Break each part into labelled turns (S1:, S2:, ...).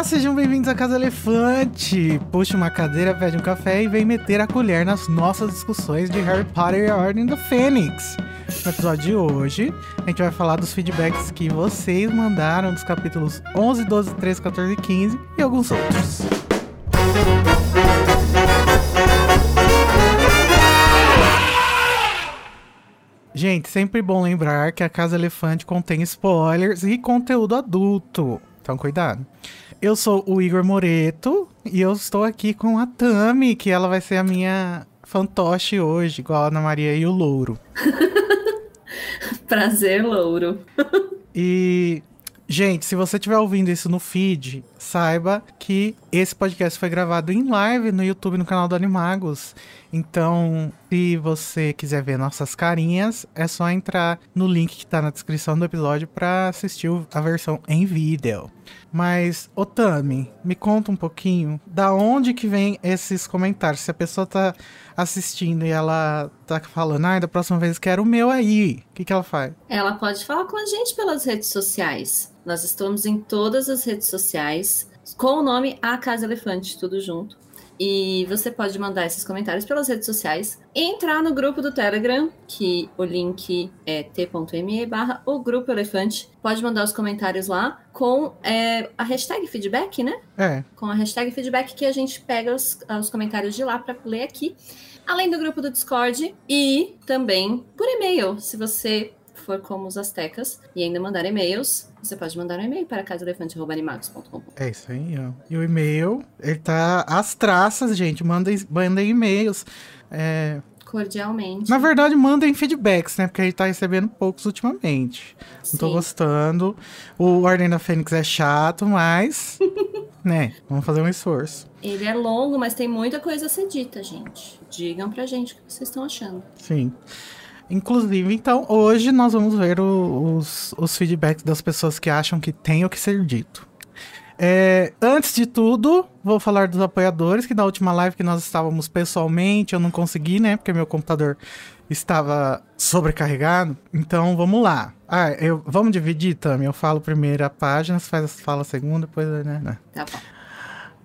S1: Olá, sejam bem-vindos à Casa Elefante. Puxe uma cadeira, pede um café e vem meter a colher nas nossas discussões de Harry Potter e a Ordem do Fênix. No episódio de hoje, a gente vai falar dos feedbacks que vocês mandaram dos capítulos 11, 12, 13, 14 e 15 e alguns outros. Gente, sempre bom lembrar que a Casa Elefante contém spoilers e conteúdo adulto. Então, cuidado. Eu sou o Igor Moreto e eu estou aqui com a Tami, que ela vai ser a minha fantoche hoje, igual a Ana Maria e o Louro.
S2: Prazer, Louro.
S1: E, gente, se você estiver ouvindo isso no feed, saiba que esse podcast foi gravado em live no YouTube, no canal do Animagos. Então, se você quiser ver nossas carinhas, é só entrar no link que tá na descrição do episódio para assistir a versão em vídeo. Mas, Otami, me conta um pouquinho da onde que vem esses comentários. Se a pessoa tá assistindo e ela tá falando, ai, ah, da próxima vez quero o meu aí, o que, que ela faz?
S2: Ela pode falar com a gente pelas redes sociais. Nós estamos em todas as redes sociais com o nome A Casa Elefante, tudo junto. E você pode mandar esses comentários pelas redes sociais, entrar no grupo do Telegram, que o link é t.me barra o grupo elefante. Pode mandar os comentários lá com é, a hashtag feedback, né?
S1: É.
S2: Com a hashtag feedback que a gente pega os, os comentários de lá para ler aqui. Além do grupo do Discord e também por e-mail, se você for como os astecas e ainda mandar e-mails, você pode mandar um e-mail para casaelefante.animagos.com.
S1: É isso aí, ó. E o e-mail, ele tá às traças, gente. Mandem, mandem e-mails. É...
S2: Cordialmente.
S1: Na verdade, mandem feedbacks, né? Porque a gente tá recebendo poucos ultimamente. Sim. Não tô gostando. O Ordem da Fênix é chato, mas. né? Vamos fazer um esforço.
S2: Ele é longo, mas tem muita coisa a ser dita, gente. Digam pra gente o que vocês estão achando.
S1: Sim. Inclusive, então, hoje nós vamos ver o, os, os feedbacks das pessoas que acham que tem o que ser dito. É, antes de tudo, vou falar dos apoiadores, que na última live que nós estávamos pessoalmente, eu não consegui, né? Porque meu computador estava sobrecarregado. Então, vamos lá. Ah, eu, vamos dividir, Tami? Eu falo primeiro a página, você faz, fala a segunda, depois... Né,
S2: né? Tá bom.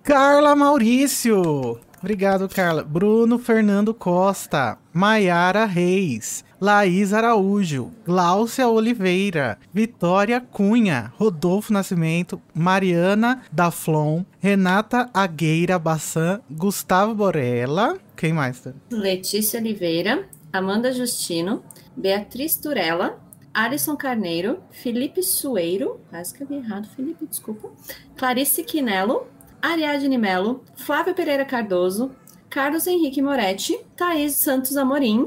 S1: Carla Maurício! Obrigado, Carla. Bruno Fernando Costa, Maiara Reis, Laís Araújo, Gláucia Oliveira, Vitória Cunha, Rodolfo Nascimento, Mariana Daflon, Renata Agueira Bassan, Gustavo Borella, quem mais?
S2: Letícia Oliveira, Amanda Justino, Beatriz Turella, Alisson Carneiro, Felipe Sueiro, quase que eu vi errado, Felipe, desculpa, Clarice Quinello, Ariadne Melo, Flávia Pereira Cardoso, Carlos Henrique Moretti, Thaís Santos Amorim.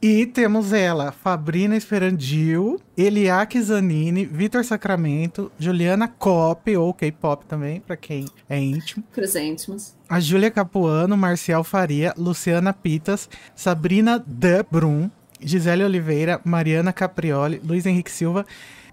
S1: E temos ela, Fabrina Esperandil, Eliake Zanini, Vitor Sacramento, Juliana Cop, ou K-pop também, para quem é íntimo.
S2: Para íntimos.
S1: A Júlia Capuano, Marcial Faria, Luciana Pitas, Sabrina De Brum, Gisele Oliveira, Mariana Caprioli, Luiz Henrique Silva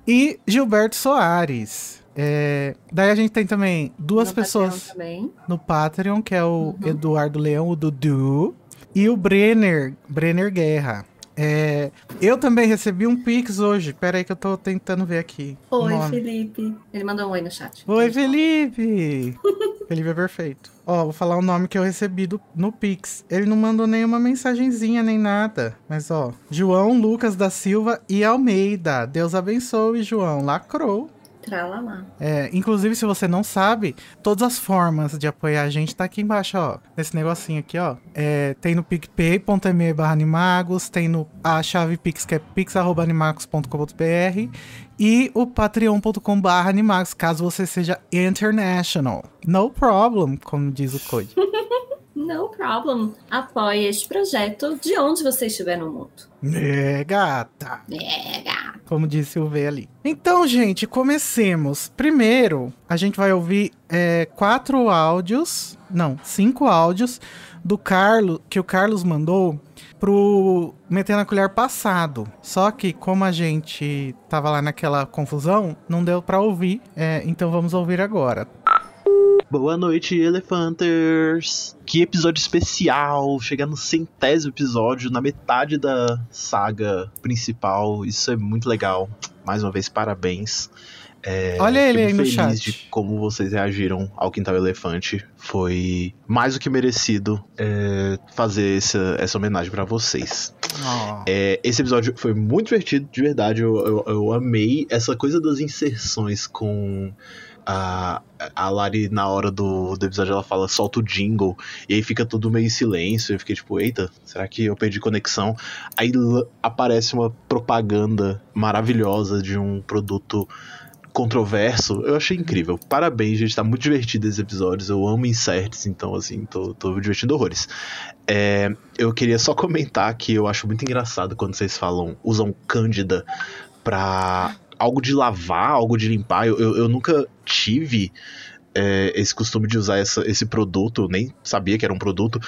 S1: e Gilberto Soares. É, daí a gente tem também duas no pessoas
S2: também.
S1: no Patreon, que é o uhum. Eduardo Leão, o Dudu, e o Brenner, Brenner Guerra. É, eu também recebi um Pix hoje. Pera aí que eu tô tentando ver aqui.
S2: Oi, Felipe. Ele mandou um oi no chat.
S1: Oi, Felipe. Felipe é perfeito. Ó, vou falar o nome que eu recebi do, no Pix. Ele não mandou nenhuma mensagenzinha nem nada. Mas ó, João Lucas da Silva e Almeida. Deus abençoe, João. Lacrou.
S2: Tralalá.
S1: É, inclusive, se você não sabe, todas as formas de apoiar a gente tá aqui embaixo, ó. Nesse negocinho aqui, ó. É, tem no picpay.me barra animagos, tem no a chave pix, que é pix.animagos.com.br e o patreon.com barra animagos, caso você seja international. No problem, como diz o code.
S2: No problem. Apoie este projeto de onde você estiver no mundo.
S1: É, gata.
S2: É, gata.
S1: Como disse o V ali. Então, gente, comecemos. Primeiro, a gente vai ouvir é, quatro áudios. Não, cinco áudios do Carlos, que o Carlos mandou pro Meter na Colher passado. Só que, como a gente tava lá naquela confusão, não deu para ouvir. É, então vamos ouvir agora.
S3: Boa noite, Elefanters! Que episódio especial! Chegar no centésimo episódio, na metade da saga principal. Isso é muito legal. Mais uma vez, parabéns. É,
S1: Olha ele aí no
S3: feliz
S1: chat.
S3: de como vocês reagiram ao Quintal Elefante. Foi mais do que merecido é, fazer essa, essa homenagem pra vocês.
S1: Ó.
S3: É, esse episódio foi muito divertido, de verdade. Eu, eu, eu amei essa coisa das inserções com a, a Lari, na hora do, do episódio, ela fala, solta o jingle, e aí fica tudo meio em silêncio. Eu fiquei tipo, eita, será que eu perdi conexão? Aí aparece uma propaganda maravilhosa de um produto controverso. Eu achei incrível. Parabéns, gente. Tá muito divertido esses episódios. Eu amo inserts, então, assim, tô, tô divertindo horrores. É, eu queria só comentar que eu acho muito engraçado quando vocês falam, usam Cândida pra algo de lavar, algo de limpar. Eu, eu, eu nunca tive é, esse costume de usar essa, esse produto, nem sabia que era um produto.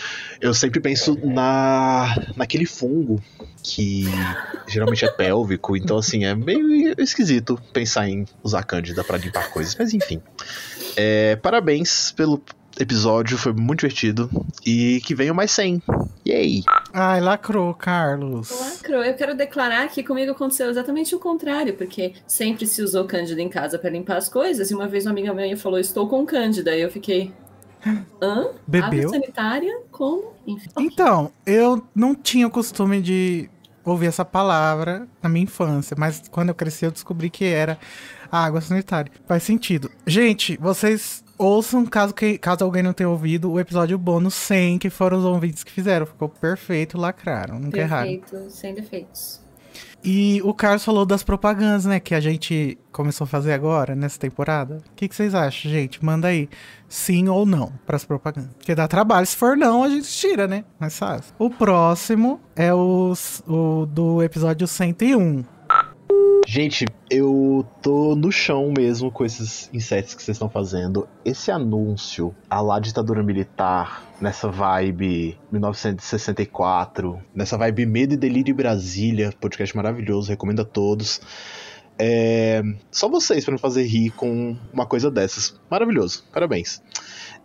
S3: Eu sempre penso na naquele fungo que geralmente é pélvico, então assim, é meio esquisito pensar em usar Cândida pra limpar coisas, mas enfim. É, parabéns pelo episódio, foi muito divertido e que venham mais 100. Yay!
S1: Ai, lacrou, Carlos.
S2: Lacro, eu quero declarar que comigo aconteceu exatamente o contrário, porque sempre se usou cândida em casa para limpar as coisas, e uma vez uma amiga minha falou, estou com cândida, e eu fiquei, hã?
S1: Bebeu?
S2: Água sanitária? Como? Enfim.
S1: Então, eu não tinha o costume de ouvir essa palavra na minha infância, mas quando eu cresci eu descobri que era a água sanitária. Faz sentido. Gente, vocês ouçam, caso, que, caso alguém não tenha ouvido, o episódio bônus 100, que foram os ouvintes que fizeram. Ficou perfeito, lacraram, nunca erraram.
S2: Perfeito, sem defeitos.
S1: E o Carlos falou das propagandas, né? Que a gente começou a fazer agora, nessa temporada. O que, que vocês acham, gente? Manda aí. Sim ou não pras propagandas. Porque dá trabalho. Se for não, a gente tira, né? Mais fácil. O próximo é o, o do episódio 101.
S3: Gente, eu tô no chão mesmo com esses insetos que vocês estão fazendo. Esse anúncio, a lá ditadura militar, nessa vibe 1964, nessa vibe Medo e Delírio Brasília, podcast maravilhoso, recomendo a todos. É... Só vocês pra me fazer rir com uma coisa dessas. Maravilhoso, parabéns.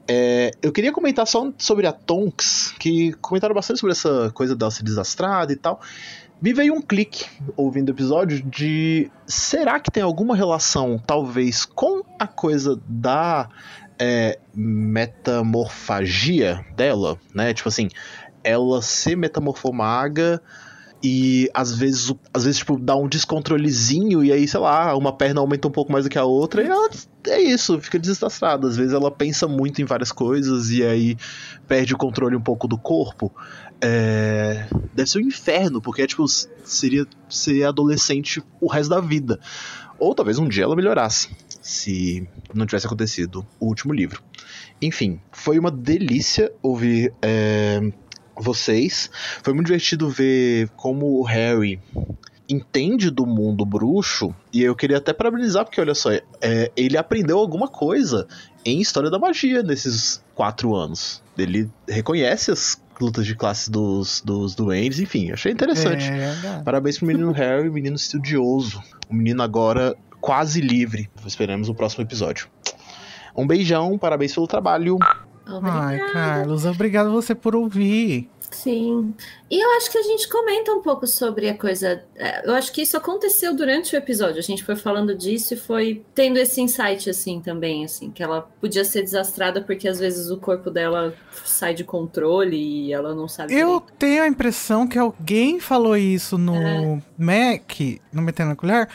S3: É, eu queria comentar só sobre a Tonks, que comentaram bastante sobre essa coisa dela ser desastrada e tal. Me veio um clique ouvindo o episódio de será que tem alguma relação, talvez, com a coisa da é, metamorfagia dela, né? Tipo assim, ela se metamorfou maga e às vezes, às vezes tipo, dá um descontrolezinho e aí, sei lá, uma perna aumenta um pouco mais do que a outra e ela é isso, fica desastrada. Às vezes ela pensa muito em várias coisas e aí perde o controle um pouco do corpo. É, Deve ser um inferno, porque tipo, seria ser adolescente o resto da vida. Ou talvez um dia ela melhorasse, se não tivesse acontecido o último livro. Enfim, foi uma delícia ouvir é, vocês. Foi muito divertido ver como o Harry entende do mundo bruxo. E eu queria até parabenizar, porque olha só, é, ele aprendeu alguma coisa em História da Magia nesses quatro anos. Ele reconhece as lutas de classe dos, dos duendes, enfim, achei interessante.
S1: É, gato.
S3: Parabéns pro menino Harry, menino estudioso. O menino agora quase livre. Esperamos o próximo episódio. Um beijão, parabéns pelo trabalho.
S1: Ai,
S2: Obrigada.
S1: Carlos, obrigado você por ouvir.
S2: Sim. E eu acho que a gente comenta um pouco sobre a coisa. é, Eu acho que isso aconteceu durante o episódio. A gente foi falando disso e foi tendo esse insight assim também, assim, que ela podia ser desastrada porque às vezes o corpo dela sai de controle e ela não sabe.
S1: Eu
S2: direito.
S1: tenho a impressão que alguém falou isso no
S2: É.
S1: Mac, no Metendo na Colher.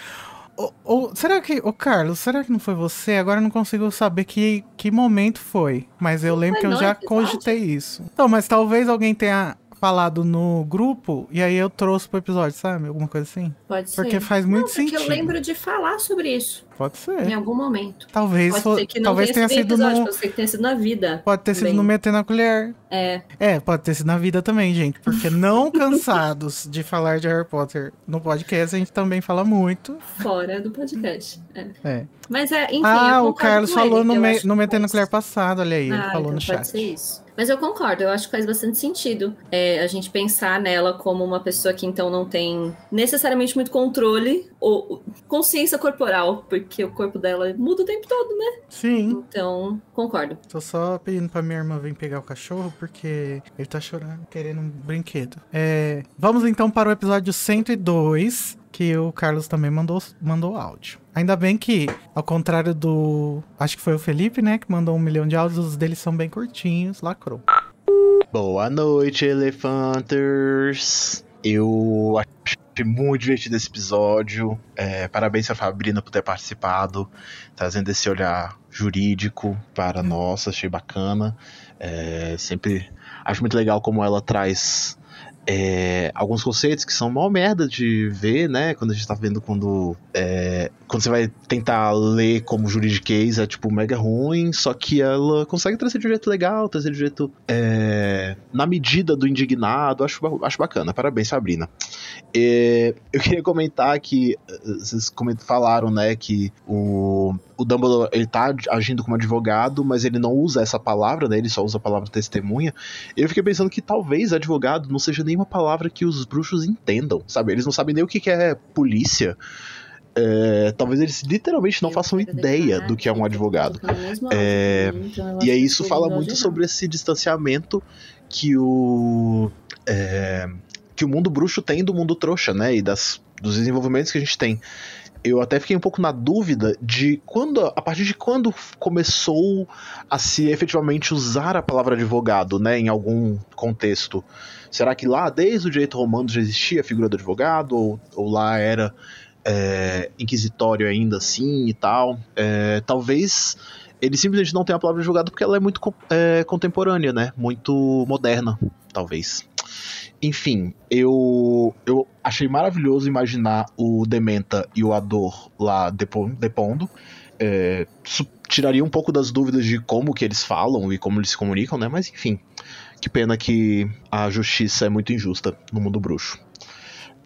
S1: Ou, ou- será que, ô Carlos, será que não foi você? Agora eu não consigo saber que, que momento foi. Mas eu lembro
S2: foi
S1: que eu já
S2: episódio?
S1: cogitei isso. Então, mas talvez alguém tenha falado no grupo e aí eu trouxe pro episódio, sabe? Alguma coisa assim.
S2: Pode ser.
S1: Porque faz muito
S2: não, porque
S1: sentido.
S2: eu lembro de falar sobre isso
S1: Pode
S2: em
S1: ser.
S2: algum momento.
S1: Talvez,
S2: Pode que não
S1: talvez tenha sido
S2: episódio,
S1: no.
S2: pode ser que tenha sido na vida.
S1: Pode ter sido
S2: também.
S1: no Metendo na Colher.
S2: É,
S1: É, pode ter sido na vida também, gente. Porque não cansados de falar de Harry Potter no podcast, a gente também fala muito.
S2: fora do podcast. É.
S1: É.
S2: Mas é, enfim.
S1: ah, o Carlos
S2: ele,
S1: falou
S2: que
S1: no, me, no Colher passado, olha aí, ele
S2: Ah,
S1: falou
S2: então
S1: no
S2: pode
S1: chat.
S2: ser isso. Mas eu concordo, eu acho que faz bastante sentido é, a gente pensar nela como uma pessoa que então não tem necessariamente muito controle ou consciência corporal, porque o corpo dela muda o tempo todo, né?
S1: Sim,
S2: Então, concordo.
S1: tô só pedindo pra minha irmã vir pegar o cachorro, porque ele tá chorando, querendo um brinquedo. É, vamos então para o episódio 102, que o Carlos também mandou, mandou áudio. Ainda bem que, ao contrário do. Acho que foi o Felipe, né? Que mandou um milhão de áudios, os deles são bem curtinhos, lacrou.
S3: Boa noite, Elefanters. Eu achei muito divertido esse episódio. É, parabéns a Fabrina por ter participado, trazendo esse olhar jurídico para nós. Achei bacana. É, sempre acho muito legal como ela traz é, alguns conceitos que são mal merda de ver, né? Quando a gente tá vendo quando. É, quando você vai tentar ler como juridiquês, é tipo mega ruim, só que ela consegue trazer de um jeito legal, trazer de um jeito. É, na medida do indignado, acho, acho bacana. Parabéns, Sabrina. É, eu queria comentar que. Vocês falaram, né, que o, o Dumbledore ele tá agindo como advogado, mas ele não usa essa palavra, né? Ele só usa a palavra testemunha. Eu fiquei pensando que talvez advogado não seja nem nenhuma palavra que os bruxos entendam, sabe? Eles não sabem nem o que, é é, talvez eles literalmente não façam ideia do que é um advogado. É, então e aí isso fala muito sobre esse distanciamento que o é, que o mundo bruxo tem do mundo trouxa, né? E das, dos desenvolvimentos que a gente tem eu até fiquei um pouco na dúvida de quando, a partir de quando começou a se efetivamente usar a palavra advogado, né, em algum contexto. Será que lá, desde o direito romano, já existia a figura do advogado? Ou, ou lá era é, inquisitório ainda assim e tal? É, talvez ele simplesmente não tenha a palavra advogado porque ela é muito é, contemporânea, né? Muito moderna, talvez. Enfim, eu, eu achei maravilhoso imaginar o Dementa e o Ador lá depondo. É, tiraria um pouco das dúvidas de como que eles falam e como eles se comunicam, né? Mas enfim, que pena que a justiça é muito injusta no mundo bruxo.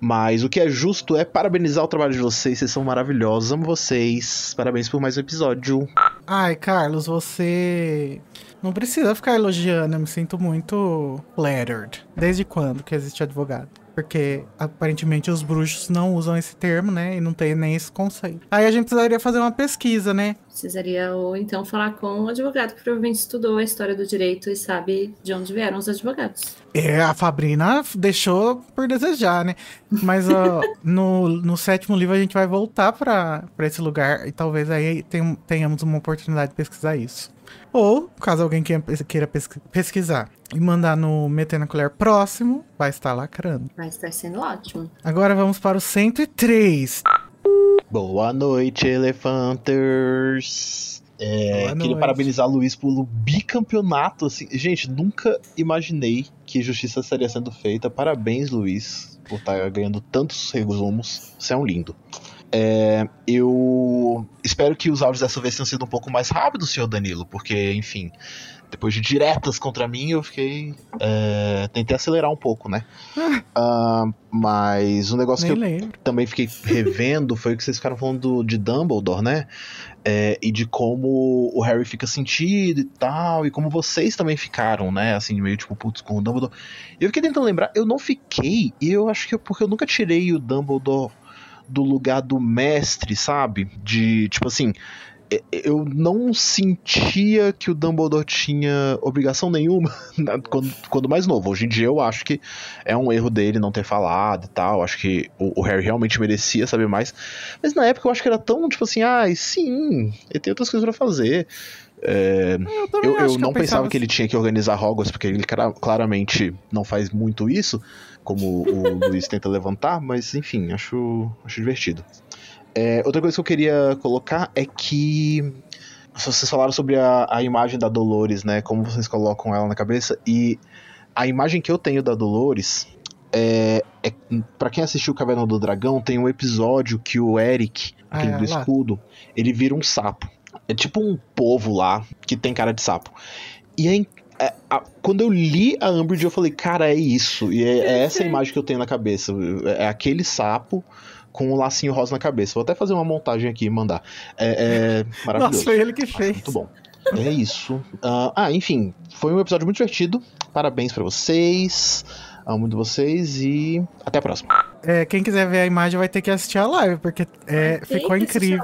S3: Mas o que é justo é parabenizar o trabalho de vocês, vocês são maravilhosos, amo vocês. Parabéns por mais um episódio.
S1: Ai, Carlos, você não precisa ficar elogiando, eu me sinto muito flattered. Desde quando que existe advogado? porque aparentemente os bruxos não usam esse termo, né? E não tem nem esse conceito. Aí a gente precisaria fazer uma pesquisa, né?
S2: Precisaria ou então falar com um advogado que provavelmente estudou a história do direito e sabe de onde vieram os advogados.
S1: É, a Fabrina deixou por desejar, né? Mas ó, no, no sétimo livro a gente vai voltar para esse lugar e talvez aí tenhamos uma oportunidade de pesquisar isso. Ou, caso alguém queira pesquisar e mandar no Meter na Colher próximo, vai estar lacrando.
S2: Vai estar sendo ótimo.
S1: Agora vamos para o 103.
S3: Boa noite, Elefanters. É, queria parabenizar o Luiz pelo bicampeonato. Assim. Gente, nunca imaginei que justiça estaria sendo feita. Parabéns, Luiz, por estar tá ganhando tantos resumos. Você é um lindo. É, eu espero que os áudios dessa vez tenham sido um pouco mais rápidos, senhor Danilo, porque, enfim, depois de diretas contra mim, eu fiquei. É, tentei acelerar um pouco, né? uh, mas um negócio Nem que eu lembro. também fiquei revendo foi o que vocês ficaram falando de Dumbledore, né? É, e de como o Harry fica sentido e tal, e como vocês também ficaram, né? Assim, meio tipo, putz, com o Dumbledore. Eu fiquei tentando lembrar, eu não fiquei, e eu acho que é porque eu nunca tirei o Dumbledore do lugar do mestre, sabe? De, tipo assim, eu não sentia que o Dumbledore tinha obrigação nenhuma quando, quando, mais novo. Hoje em dia eu acho que é um erro dele não ter falado e tal. Acho que o, o, Harry realmente merecia saber mais. Mas na época eu acho que era tão tipo assim, ah, sim, ele tem outras coisas para fazer. É, eu, eu, eu não pensava que ele tinha que organizar Hogwarts, porque ele claramente não faz muito isso como o Luiz tenta levantar, mas enfim, acho, acho divertido. É, outra coisa que eu queria colocar é que vocês falaram sobre a, a imagem da Dolores, né? Como vocês colocam ela na cabeça. E a imagem que eu tenho da Dolores é, é para quem assistiu Caverna do Dragão, tem um episódio que o Eric, aquele ah, do escudo, ele vira um sapo. É tipo um povo lá que tem cara de sapo. E é é, a, quando eu li a Umbridge, eu falei, cara, é isso. E é, é essa imagem que eu tenho na cabeça. É aquele sapo com o um lacinho rosa na cabeça. Vou até fazer uma montagem aqui e mandar. É, é maravilhoso.
S1: Nossa, foi ele que fez.
S3: Muito bom. É isso. Uh, ah, enfim, foi um episódio muito divertido. Parabéns para vocês. Amo muito vocês e até a próxima.
S1: É, quem quiser ver a imagem vai ter que assistir a live, porque é, ficou incrível.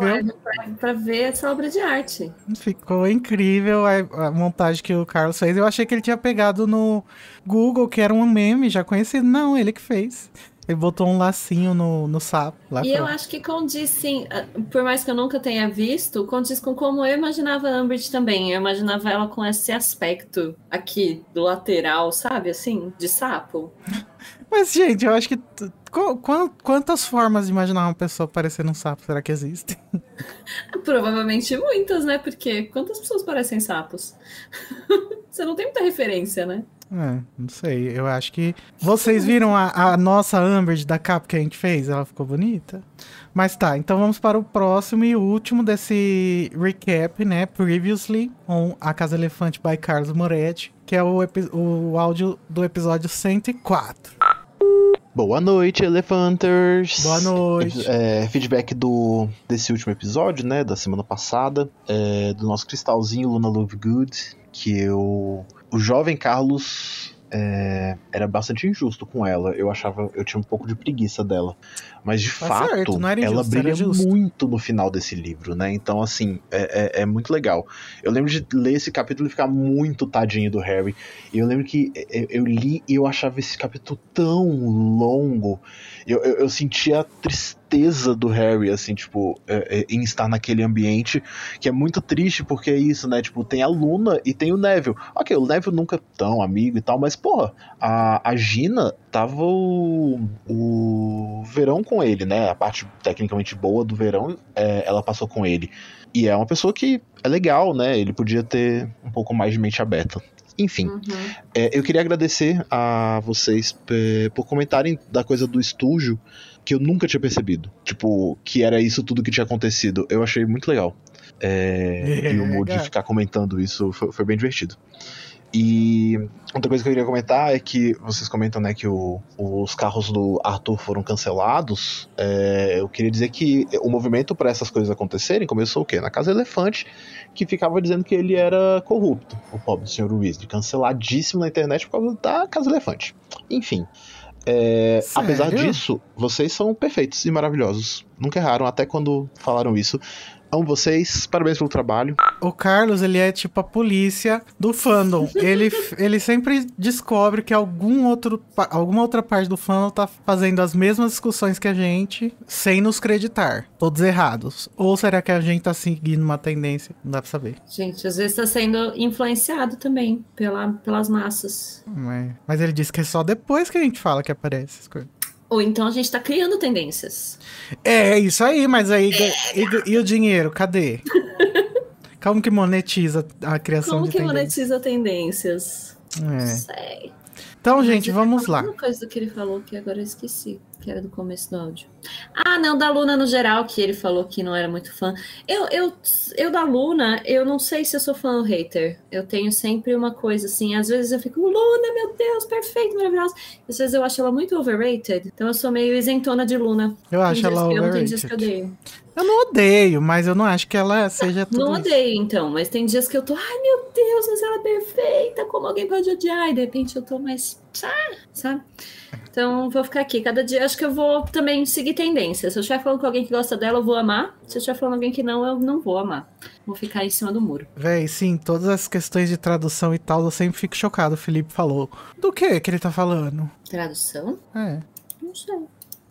S2: Para ver essa obra de arte.
S1: Ficou incrível a, a, montagem que o Carlos fez. Eu achei que ele tinha pegado no Google, que era um meme já conhecido. Não, ele que fez. Ele botou um lacinho no, no sapo. Lá
S2: e eu acho que condiz, sim, por mais que eu nunca tenha visto, condiz com como eu imaginava a Umbridge também. Eu imaginava ela com esse aspecto aqui do lateral, sabe, assim, de sapo.
S1: Mas, gente, eu acho que. Quantas formas de imaginar uma pessoa parecendo um sapo será que existem?
S2: Provavelmente muitas, né? Porque quantas pessoas parecem sapos? Você não tem muita referência, né?
S1: É, não sei. Eu acho que. Vocês viram a, a nossa Amber da capa que a gente fez? Ela ficou bonita. Mas tá, então vamos para o próximo e último desse recap, né? Previously, on A Casa Elefante by Carlos Moretti, que é o, o áudio do episódio 104.
S3: Boa noite, Elefanters!
S1: Boa noite!
S3: É, feedback do, desse último episódio, né? Da semana passada, é, do nosso cristalzinho Luna Lovegood, que eu o jovem Carlos é, era bastante injusto com ela. Eu achava, eu tinha um pouco de preguiça dela. Mas de tá fato, certo, injusto, ela brilha muito no final desse livro, né? Então, assim, é, é, é, muito legal. Eu lembro de ler esse capítulo e ficar muito tadinho do Harry. E eu lembro que eu, eu li e eu achava esse capítulo tão longo. Eu, eu, eu sentia tristeza tristeza do Harry, assim, tipo, é, é, em estar naquele ambiente, que é muito triste porque é isso, né? Tipo, tem a Luna e tem o Neville. Ok, o Neville nunca tão amigo e tal, mas, porra, a, a Gina tava o, o verão com ele, né? A parte tecnicamente boa do verão, é, ela passou com ele. E é uma pessoa que é legal, né? Ele podia ter um pouco mais de mente aberta. Enfim, uhum. é, eu queria agradecer a vocês é, por comentarem da coisa do estúdio que eu nunca tinha percebido. Tipo, que era isso tudo que tinha acontecido. Eu achei muito legal. É, é, e o mood de ficar comentando isso foi, foi, bem divertido. E outra coisa que eu queria comentar é que vocês comentam né, que o, os carros do Arthur foram cancelados. É, eu queria dizer que o movimento para essas coisas acontecerem começou o quê? Na Casa Elefante, que ficava dizendo que ele era corrupto, o pobre senhor Weasley, canceladíssimo na internet por causa da Casa Elefante. Enfim. É, apesar disso, vocês são perfeitos e maravilhosos. Nunca erraram, até quando falaram isso. Amo vocês, parabéns pelo trabalho.
S1: O Carlos, ele é tipo a polícia do fandom. ele, ele sempre descobre que algum outro, alguma outra parte do fandom tá fazendo as mesmas discussões que a gente, sem nos creditar. Todos errados. Ou será que a gente tá seguindo uma tendência? Não dá pra saber.
S2: Gente, às vezes tá sendo influenciado também pela, pelas massas.
S1: É. Mas ele disse que é só depois que a gente fala que aparece as coisas.
S2: Ou então a gente tá criando tendências.
S1: É, é isso aí, mas aí. É. E, e, o dinheiro, cadê? Como que monetiza a criação
S2: Como
S1: de tendências?
S2: Como que monetiza tendências?
S1: É. Não sei. Então, mas gente, vamos lá.
S2: Uma coisa que ele falou que agora eu esqueci que era do começo do áudio. Ah, não, da Luna no geral, que ele falou que não era muito fã. Eu, eu, eu da Luna, eu não sei se eu sou fã ou hater. Eu tenho sempre uma coisa assim, às vezes eu fico, Luna, meu Deus, perfeito, maravilhosa. Às vezes eu acho ela muito overrated, então eu sou meio isentona de Luna.
S1: Eu acho ela overrated. Eu eu odeio. Eu não odeio, mas eu não acho que ela seja tudo
S2: Não odeio, isso. então, mas tem dias que eu tô, ai meu Deus, mas ela é perfeita, como alguém pode odiar? E de repente eu tô mais, sabe? Então, vou ficar aqui. Cada dia, acho que eu vou também seguir tendência. Se eu estiver falando com alguém que gosta dela, eu vou amar. Se eu estiver falando com alguém que não, eu não vou amar. Vou ficar em cima do muro.
S1: Véi, sim, todas as questões de tradução e tal, eu sempre fico chocado. O Felipe falou. Do que que ele tá falando?
S2: Tradução?
S1: É.
S2: Não sei.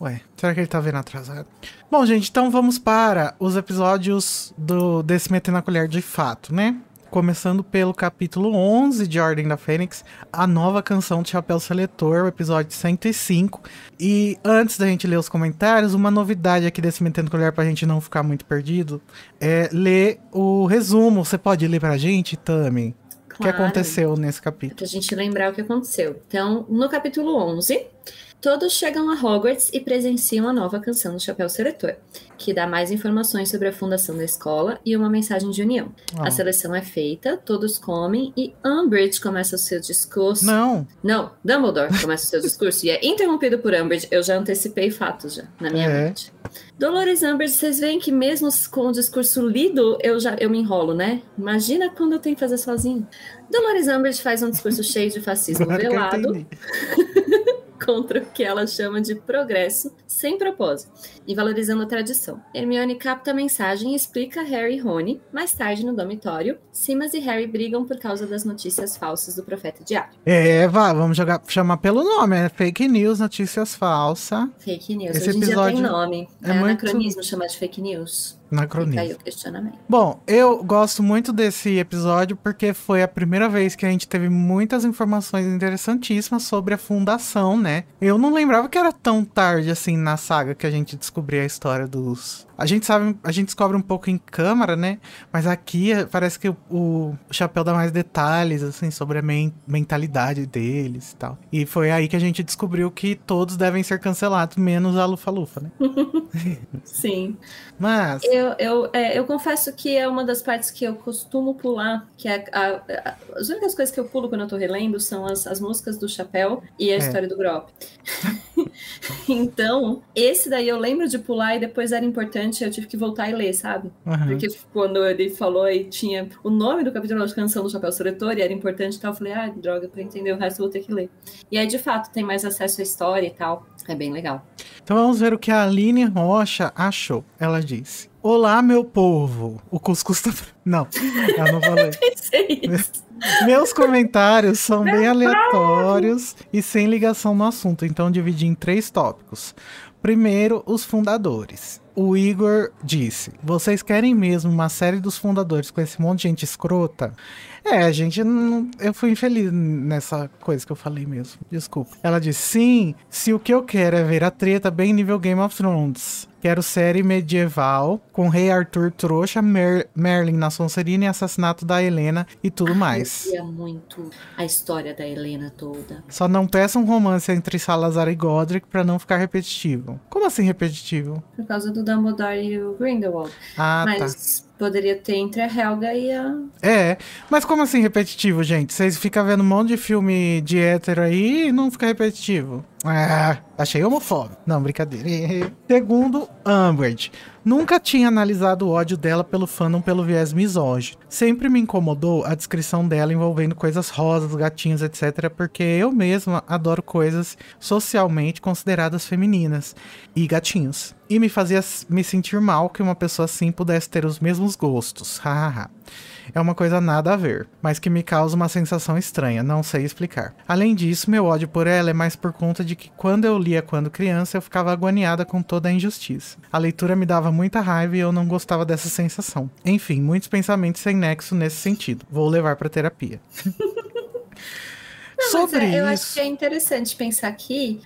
S1: Ué, será que ele tá vendo atrasado? Bom, gente, então vamos para os episódios do desse Metendo a Colher de Fato, né? Começando pelo capítulo 11 de Ordem da Fênix, a nova canção de Chapéu Seletor, o episódio 105. E antes da gente ler os comentários, uma novidade aqui desse Metendo Colher pra gente não ficar muito perdido, é ler o resumo. Você pode ler pra gente, Tami? Claro. O que aconteceu nesse capítulo?
S2: Pra gente lembrar o que aconteceu. Então, no capítulo 11, Todos chegam a Hogwarts e presenciam a nova canção do Chapéu Seletor, que dá mais informações sobre a fundação da escola e uma mensagem de união. Oh. A seleção é feita, todos comem e Umbridge começa o seu discurso.
S1: Não.
S2: Não, Dumbledore começa o seu discurso e é interrompido por Umbridge. Eu já antecipei fatos já na minha é. mente. Dolores Umbridge, vocês veem que mesmo com o discurso lido, eu já eu me enrolo, né? Imagina quando eu tenho que fazer sozinho. Dolores Umbridge faz um discurso cheio de fascismo velado. contra o que ela chama de progresso sem propósito e valorizando a tradição. Hermione capta a mensagem e explica a Harry e Rony. Mais tarde, no dormitório, Simas e Harry brigam por causa das notícias falsas do profeta Diário.
S1: É, vamos jogar, chamar pelo nome, é fake news, notícias falsas.
S2: Fake news.
S1: Esse
S2: Hoje em dia tem nome.
S1: é
S2: É,
S1: muito-
S2: anacronismo chamar de fake news. Fica aí
S1: Anacronismo.
S2: o questionamento.
S1: Bom, eu gosto muito desse episódio porque foi a primeira vez que a gente teve muitas informações interessantíssimas sobre a fundação, né? Eu não lembrava que era tão tarde assim na saga que a gente descobria a história dos. A gente sabe, a gente descobre um pouco em câmara, né? Mas aqui eh, parece que o, o chapéu dá mais detalhes, assim, sobre a men- mentalidade deles e tal. E foi aí que a gente descobriu que todos devem ser cancelados, menos a Lufa-Lufa, né?
S2: Sim.
S1: Mas.
S2: Eu, eu, é, eu confesso que é uma das partes que eu costumo pular, que é a- a- as únicas coisas que eu pulo quando eu tô relendo são as, as músicas do Chapéu e a
S1: É.
S2: história do Grop. então, esse daí eu lembro de pular e depois era importante, eu tive que voltar e ler, sabe?
S1: aham.
S2: Porque quando ele falou e tinha o nome do capítulo da canção do Chapéu Seletor e era importante e tal, eu falei, ah, droga, pra entender o resto eu vou ter que ler. E aí, de fato, tem mais acesso à história e tal. É bem legal.
S1: Então vamos ver o que a Aline Rocha achou. Ela disse: Olá, meu povo. O cuscuz tá. Não, eu não
S2: isso.
S1: Meus comentários são bem aleatórios e sem ligação no assunto, então dividi em três tópicos. Primeiro, os fundadores. O Igor disse: Vocês querem mesmo uma série dos fundadores com esse monte de gente escrota? É, a gente não. Eu fui infeliz nessa coisa que eu falei mesmo. Desculpa. Ela disse: Sim, se o que eu quero é ver a treta bem nível Game of Thrones. Quero série medieval com Rei Arthur trouxa, Mer Merlin na Sonserina e assassinato da Helena e tudo mais.
S2: Eu queria muito a história da Helena toda.
S1: Só não peça um romance entre Salazar e Godric pra não ficar repetitivo. Como assim repetitivo?
S2: Por causa do Dumbledore e o Grindelwald.
S1: Ah, tá.
S2: Poderia ter entre a Helga e a.
S1: É, mas como assim repetitivo, gente? Vocês ficam vendo um monte de filme de hétero aí e não fica repetitivo. Ah, achei homofóbico. Não, brincadeira. Segundo, Umbridge. Nunca tinha analisado o ódio dela pelo fandom pelo viés misógino. Sempre me incomodou a descrição dela envolvendo coisas rosas, gatinhos, etc. Porque eu mesma adoro coisas socialmente consideradas femininas e gatinhos. E me fazia me sentir mal que uma pessoa assim pudesse ter os mesmos gostos. Hahaha. É uma coisa nada a ver, mas que me causa uma sensação estranha, não sei explicar. Além disso, meu ódio por ela é mais por conta de que quando eu lia quando criança, eu ficava agoniada com toda a injustiça. A leitura me dava muita raiva e eu não gostava dessa sensação. Enfim, muitos pensamentos sem nexo nesse sentido. Vou levar pra terapia.
S2: Não,
S1: Sobre
S2: mas é, eu acho
S1: isso.
S2: que é interessante pensar aqui.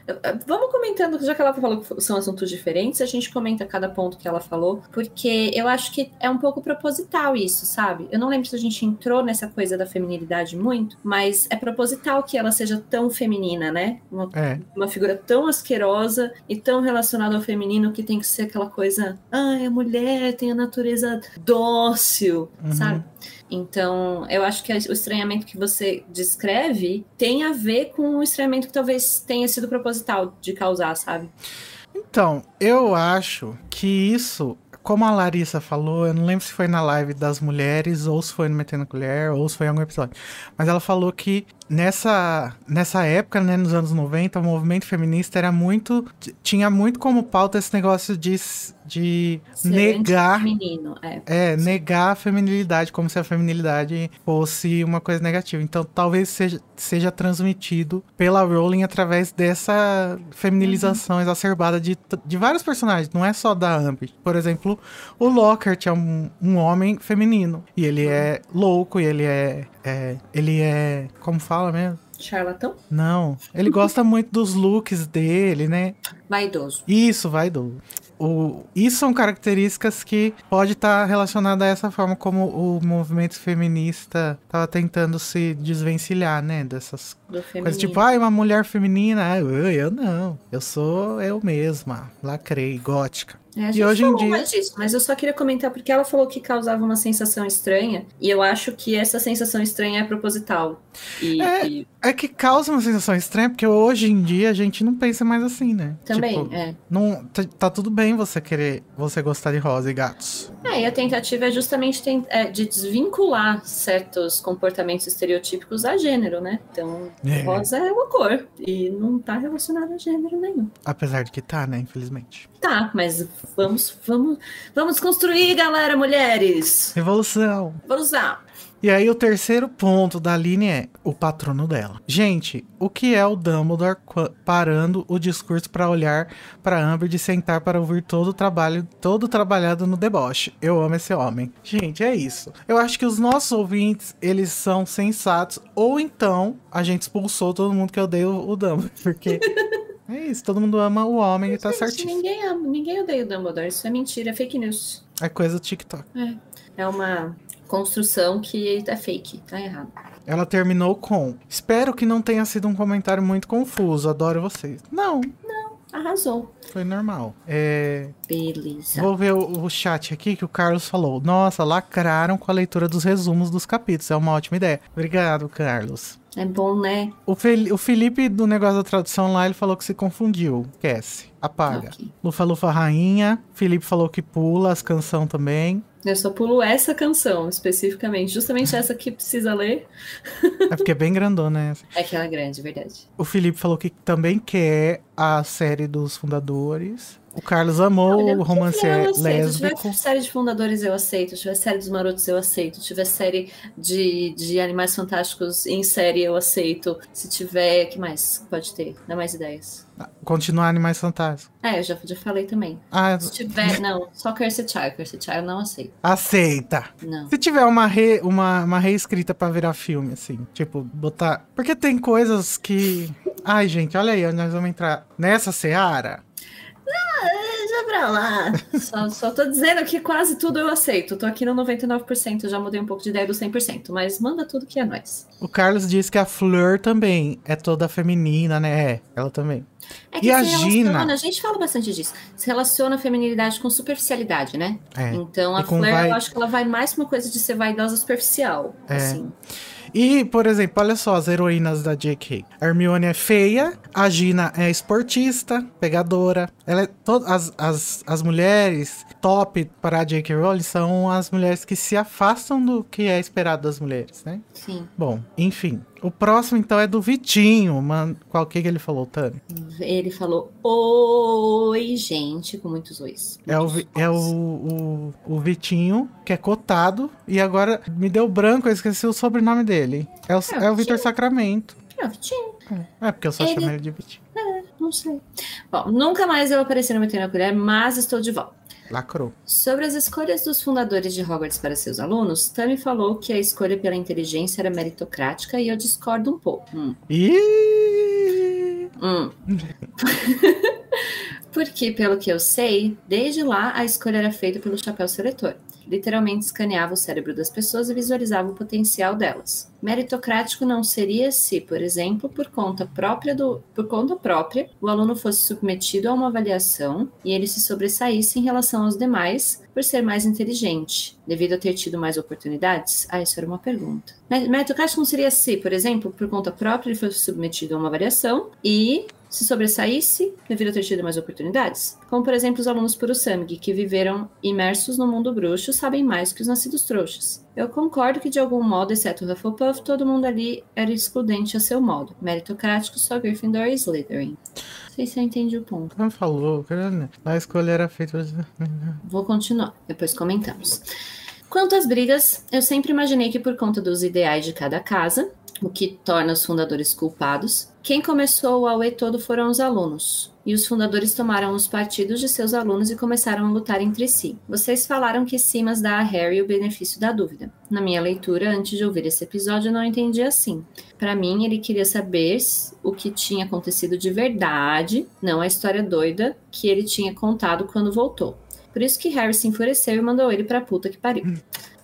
S2: Vamos comentando, já que ela falou que são assuntos diferentes, a gente comenta cada ponto que ela falou, porque eu acho que é um pouco proposital isso, sabe? Eu não lembro se a gente entrou nessa coisa da feminilidade muito, mas é proposital que ela seja tão feminina, né? Uma,
S1: É,
S2: uma figura tão asquerosa e tão relacionada ao feminino que tem que ser aquela coisa, ai, a mulher tem a natureza dócil,
S1: Uhum.
S2: sabe? Então, eu acho que o estranhamento que você descreve tem a ver com o estranhamento que talvez tenha sido proposital de causar, sabe?
S1: Então, eu acho que isso, como a Larissa falou, eu não lembro se foi na live das mulheres, ou se foi no Metendo Colher, ou se foi em algum episódio. Mas ela falou que nessa, nessa época, né, nos anos 90, o movimento feminista era muito. tinha muito como pauta esse negócio de, de
S2: Ser
S1: negar.
S2: Menino, é.
S1: É, negar a feminilidade, como se a feminilidade fosse uma coisa negativa. Então, talvez seja, seja transmitido pela Rowling através dessa feminilização exacerbada de, de vários personagens, não é só da Umbridge. Por exemplo, o Lockhart é um, um homem feminino, e ele é louco, e ele é, é- Ele é. Como fala mesmo?
S2: Charlatão?
S1: Não. Ele gosta muito dos looks dele, né?
S2: Vaidoso.
S1: Isso, vai do. O, isso são características que pode estar relacionada a essa forma como o movimento feminista estava tentando se desvencilhar, né? Dessas coisas tipo, ai, uma mulher feminina. Ah, eu, eu não. Eu sou eu mesma. Lacrei, gótica.
S2: É,
S1: E hoje em dia-
S2: mais disso, mas eu só queria comentar porque ela falou que causava uma sensação estranha, e eu acho que essa sensação estranha é proposital. E,
S1: É.
S2: e
S1: É que causa uma sensação estranha, porque hoje em dia a gente não pensa mais assim, né?
S2: também,
S1: Tipo,
S2: é.
S1: não, tá, tá tudo bem você querer, você gostar de rosa e gatos.
S2: É, e a tentativa é justamente ten- é, de desvincular certos comportamentos estereotípicos a gênero, né? Então,
S1: É.
S2: rosa é uma cor, e não tá relacionado a gênero nenhum.
S1: Apesar de que tá, né? Infelizmente.
S2: Tá, mas vamos, vamos, vamos construir, galera, mulheres!
S1: Revolução.
S2: Vamos lá!
S1: E aí o terceiro ponto da Aline é o patrono dela. Gente, o que é o Dumbledore parando o discurso pra olhar pra Amber de sentar para ouvir todo o trabalho, todo trabalhado no deboche? Eu amo esse homem. Gente, é isso. Eu acho que os nossos ouvintes, eles são sensatos ou então a gente expulsou todo mundo que odeia o Dumbledore, porque é isso, todo mundo ama o homem e tá certíssimo.
S2: ninguém ama, ninguém odeia o Dumbledore, isso é mentira, é fake news.
S1: É coisa do TikTok.
S2: É uma construção que é fake, tá errado.
S1: Ela terminou com: Espero que não tenha sido um comentário muito confuso. Adoro vocês. Não,
S2: Arrasou.
S1: foi normal. É,
S2: Beleza.
S1: Vou ver o, o chat aqui que o Carlos falou. Nossa, lacraram com a leitura dos resumos dos capítulos. É uma ótima ideia. Obrigado, Carlos.
S2: É bom, né?
S1: O, Fel- o Felipe, do negócio da tradução lá, ele falou que se confundiu. Esquece. Apaga.
S2: Ok.
S1: Lufa Lufa Rainha. Felipe falou que pula as canção também.
S2: Eu só pulo essa canção especificamente, justamente essa que precisa ler.
S1: É porque é bem grandona essa.
S2: É aquela grande, verdade.
S1: O Felipe falou que também quer a série dos fundadores. O Carlos amou
S2: Olha,
S1: o romance é
S2: aceito. Se
S1: lésbico.
S2: tiver série de fundadores, eu aceito. Se tiver série dos marotos, eu aceito. Se tiver série de, de animais fantásticos em série, eu aceito. Se tiver. que mais pode ter? Dá mais ideias.
S1: Continuar Animais Fantásticos.
S2: É, eu já, já falei também.
S1: Ah,
S2: Se tiver. Não, só Cursed Child. Cursed Child eu não aceito.
S1: aceita.
S2: Não.
S1: Se tiver uma, re, uma, uma reescrita pra virar filme, assim, tipo, botar. Porque tem coisas que. Ai, gente, olha aí, nós vamos entrar nessa seara.
S2: Deixa pra lá. Só, só tô dizendo que quase tudo eu aceito. Tô aqui no 99%, eu já mudei um pouco de ideia do 100%. Mas manda tudo que é nós.
S1: O Carlos disse que a Fleur também é toda feminina, né? É, ela também.
S2: É
S1: E
S2: que
S1: a
S2: se
S1: Gina?
S2: a gente fala bastante disso. Se relaciona a feminilidade com superficialidade, né?
S1: É.
S2: Então a
S1: E
S2: Fleur,
S1: vai-
S2: eu acho que ela vai mais pra uma coisa de ser vaidosa superficial.
S1: É.
S2: Assim.
S1: E, por exemplo, olha só as heroínas da J.K. A Hermione é feia, a Gina é esportista, pegadora. Ela é to- as, as, as mulheres top para a J.K. Rowling são as mulheres que se afastam do que é esperado das mulheres, né?
S2: Sim.
S1: Bom, enfim. O próximo, então, é do Vitinho. Man... Qual que, que ele falou, Tani?
S2: Ele falou oi, gente, com muitos ois.
S1: É, o, Vi- é o, o, o Vitinho, que é cotado. E agora me deu branco, eu esqueci o sobrenome dele. É o,
S2: É
S1: é o Vitor. Sacramento.
S2: É, o Vitinho,
S1: É, porque eu só
S2: Ele-
S1: chamo ele de Vitinho.
S2: Não sei. Bom, nunca mais eu apareci no Metendo a Colher, mas estou de volta.
S1: Lacrou.
S2: Sobre as escolhas dos fundadores de Hogwarts para seus alunos, Tammy falou que a escolha pela inteligência era meritocrática e eu discordo um pouco. Hum. Hum. Porque, pelo que eu sei, desde lá a escolha era feita pelo chapéu seletor. Literalmente escaneava o cérebro das pessoas e visualizava o potencial delas. Meritocrático não seria se, por exemplo, por conta própria do, por conta própria, o aluno fosse submetido a uma avaliação e ele se sobressaísse em relação aos demais por ser mais inteligente, devido a ter tido mais oportunidades? Ah, isso era uma pergunta. Mer- Meritocrático não seria se, por exemplo, por conta própria ele fosse submetido a uma avaliação e se sobressaísse devido a ter tido mais oportunidades? Como, por exemplo, os alunos Purusami, que viveram imersos no mundo bruxo, sabem mais que os nascidos trouxas. Eu concordo que, de algum modo, exceto o Hufflepuff, todo mundo ali era excludente a seu modo. Meritocrático, só Gryffindor e Slytherin. Não sei se eu entendi o ponto.
S1: Como falou, a escolha era feita.
S2: Vou continuar, depois comentamos. Quanto às brigas, eu sempre imaginei que por conta dos ideais de cada casa, o que torna os fundadores culpados, quem começou o auê todo foram os alunos. E os fundadores tomaram os partidos de seus alunos e começaram a lutar entre si. Vocês falaram que Simas dá a Harry o benefício da dúvida. Na minha leitura, antes de ouvir esse episódio, eu não entendi assim. Para mim, ele queria saber o que tinha acontecido de verdade, não a história doida que ele tinha contado quando voltou. Por isso que Harry se enfureceu e mandou ele pra puta que pariu.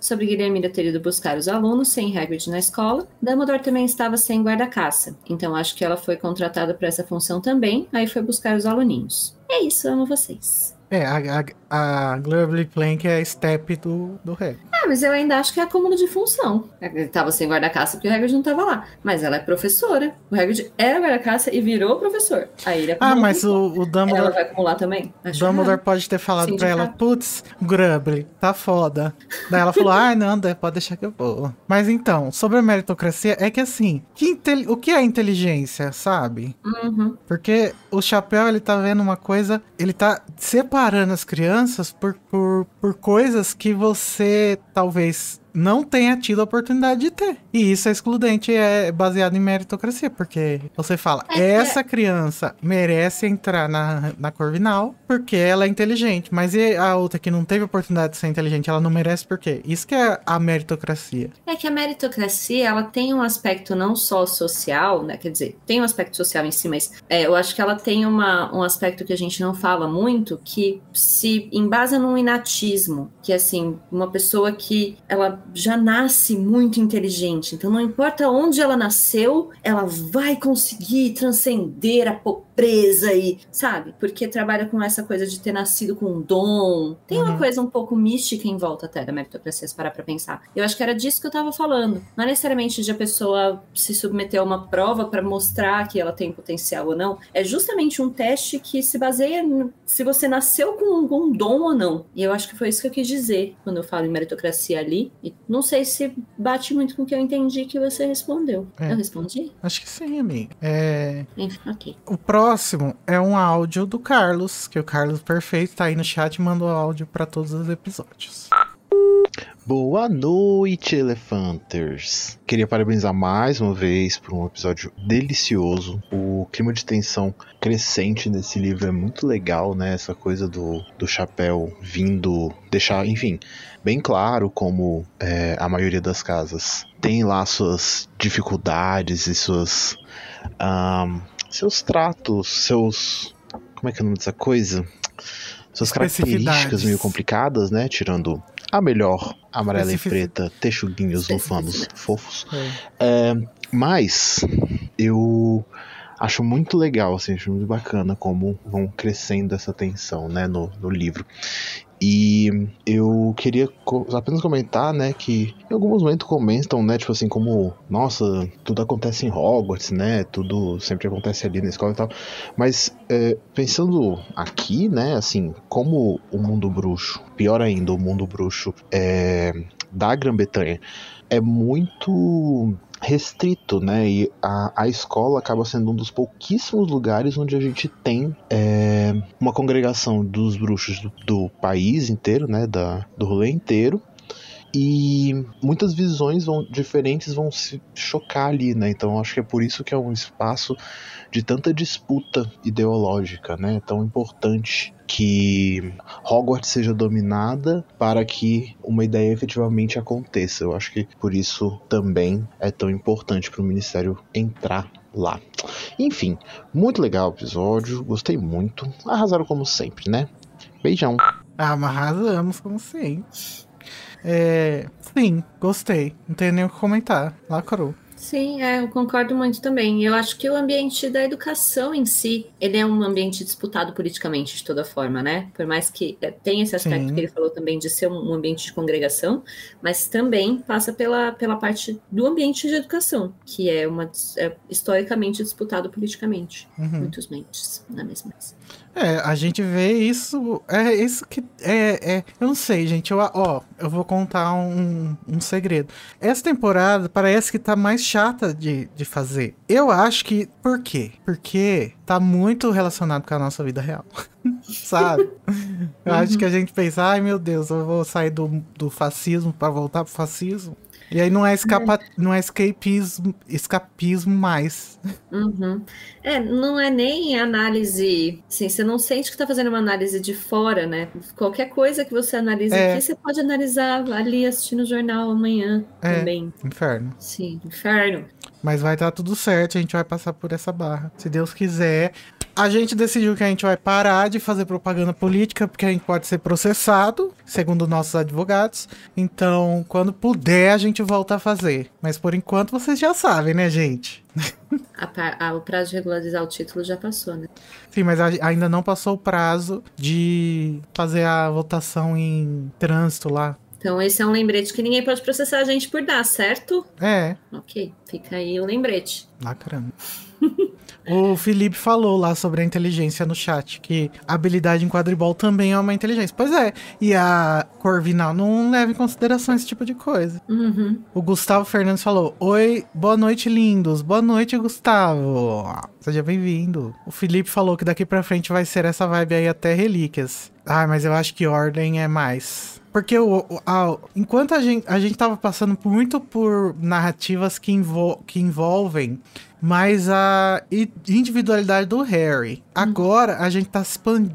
S2: Sobre Guilhermina ter ido buscar os alunos sem Hagrid na escola. Dumbledore também estava sem guarda-caça, então acho que ela foi contratada para essa função também, aí foi buscar os aluninhos. É isso, amo vocês.
S1: É, a, a, a Globally Plank é a step do, do Hagrid.
S2: Ah, mas eu ainda acho que é acúmulo de função. Ele tava sem guarda-caça porque o Hagrid não tava lá. Mas ela é professora. O Hagrid era guarda-caça e virou professor. Aí ele
S1: Ah, mas o, o Dumbledore...
S2: Ela vai acumular também?
S1: Acho Dumbledore pode ter falado Sim, pra ela, putz, Grubbly, tá foda. Daí ela falou, ah, não, pode deixar que eu vou. Mas então, sobre a meritocracia, é que assim, que o que é inteligência, sabe?
S2: Uhum.
S1: Porque o Chapéu, ele tá vendo uma coisa, ele tá separando as crianças por, por, por coisas que você talvez não tenha tido a oportunidade de ter. E isso é excludente, é baseado em meritocracia, porque você fala, é, essa é. criança merece entrar na, na Corvinal porque ela é inteligente, mas e a outra que não teve oportunidade de ser inteligente, ela não merece por quê? Isso que é a meritocracia.
S2: É que a meritocracia, ela tem um aspecto não só social, né, quer dizer, tem um aspecto social em si, mas é, eu acho que ela tem uma, um aspecto que a gente não fala muito, que se embasa num inatismo, que assim, uma pessoa que ela já nasce muito inteligente. Então, não importa onde ela nasceu, ela vai conseguir transcender a pobreza e, sabe? Porque trabalha com essa coisa de ter nascido com um dom. Tem uhum. uma coisa um pouco mística em volta até da meritocracia, se parar pra pensar. Eu acho que era disso que eu tava falando. Não é necessariamente de a pessoa se submeter a uma prova para mostrar que ela tem potencial ou não. É justamente um teste que se baseia no, se você nasceu com um, com um dom ou não. E eu acho que foi isso que eu quis dizer quando eu falo em meritocracia ali. E não sei se bate muito com o que eu entendi que você respondeu. É. Eu respondi?
S1: Acho que sim, amigo. É...
S2: Enfim, ok.
S1: O próximo é um áudio do Carlos, que o Carlos Perfeito tá aí no chat e mandou áudio para todos os episódios.
S3: Boa noite, Elefanters! Queria parabenizar mais uma vez por um episódio delicioso. O clima de tensão crescente nesse livro é muito legal, né? Essa coisa do, do chapéu vindo deixar, enfim, bem claro como é, a maioria das casas tem lá suas dificuldades e suas. Um, seus tratos, seus. Como é que é o nome dessa coisa? Suas características meio complicadas, né? Tirando a melhor amarela e preta, texuguinhos lufanos fofos. É. É, mas eu acho muito legal, assim, acho muito bacana como vão crescendo essa tensão, né, no, no livro. E eu queria apenas comentar, né, que em alguns momentos comentam, né, tipo assim, como, nossa, tudo acontece em Hogwarts, né, tudo sempre acontece ali na escola e tal. Mas é, pensando aqui, né, assim, como o mundo bruxo, pior ainda, o mundo bruxo é, da Grã-Bretanha é muito restrito, né? E a, a escola acaba sendo um dos pouquíssimos lugares onde a gente tem é, uma congregação dos bruxos do, do, país inteiro, né? Da, do rolê inteiro. E muitas visões vão, diferentes vão se chocar ali, né? Então acho que é por isso que é um espaço de tanta disputa ideológica, né? Tão importante que Hogwarts seja dominada para que uma ideia efetivamente aconteça. Eu acho que por isso também é tão importante para o Ministério entrar lá. Enfim, muito legal o episódio, gostei muito. Arrasaram como sempre, né? Beijão.
S1: Ah, mas arrasamos como sempre. É, sim, gostei. Não tenho nem o que comentar. Lacrou.
S2: Sim, é, eu concordo muito também. Eu acho que o ambiente da educação em si, ele é um ambiente disputado politicamente de toda forma, né? Por mais que é, tenha esse aspecto Sim. que ele falou também de ser um ambiente de congregação, mas também passa pela, pela parte do ambiente de educação, que é uma é historicamente disputado politicamente. Uhum. Muitos mentes, na mesma.
S1: É, a gente vê isso. É isso que. É, é eu não sei, gente. Eu, ó, eu vou contar um, um segredo. Essa temporada parece que tá mais chata de, de fazer. Eu acho que. Por quê? Porque tá muito relacionado com a nossa vida real. Sabe? Eu uhum. acho que a gente pensa, ai meu Deus, eu vou sair do, do fascismo para voltar pro fascismo. E aí não é, escapa, não é escapismo, escapismo mais.
S2: Uhum. É, não é nem análise. Assim, você não sente que está fazendo uma análise de fora, né? Qualquer coisa que você analisa é. aqui, você pode analisar ali assistindo o jornal amanhã é. também.
S1: Inferno.
S2: Sim, inferno.
S1: Mas vai estar tudo certo, a gente vai passar por essa barra. Se Deus quiser. A gente decidiu que a gente vai parar de fazer propaganda política, porque a gente pode ser processado. segundo nossos advogados. Então, quando puder, a gente volta a fazer. Mas por enquanto vocês já sabem, né, gente?
S2: A, a, o prazo de regularizar o título já passou, né?
S1: Sim, mas a, ainda não passou o prazo de fazer a votação em trânsito lá.
S2: Então, esse é um lembrete que ninguém pode processar a gente por dar, certo?
S1: É.
S2: Ok, fica aí o lembrete.
S1: Lacrando. O Felipe falou lá sobre a inteligência no chat, que a habilidade em quadribol também é uma inteligência. Pois é, e a Corvinal não leva em consideração esse tipo de coisa.
S2: Uhum.
S1: O Gustavo Fernandes falou: Oi, boa noite, lindos. Boa noite, Gustavo. Seja bem-vindo. O Felipe falou que daqui pra frente vai ser essa vibe aí até relíquias. Ah, mas eu acho que ordem é mais. Porque o, a- enquanto a gente, a gente tava passando muito por narrativas que, envol- que envolvem mais a individualidade do Harry. Agora a gente tá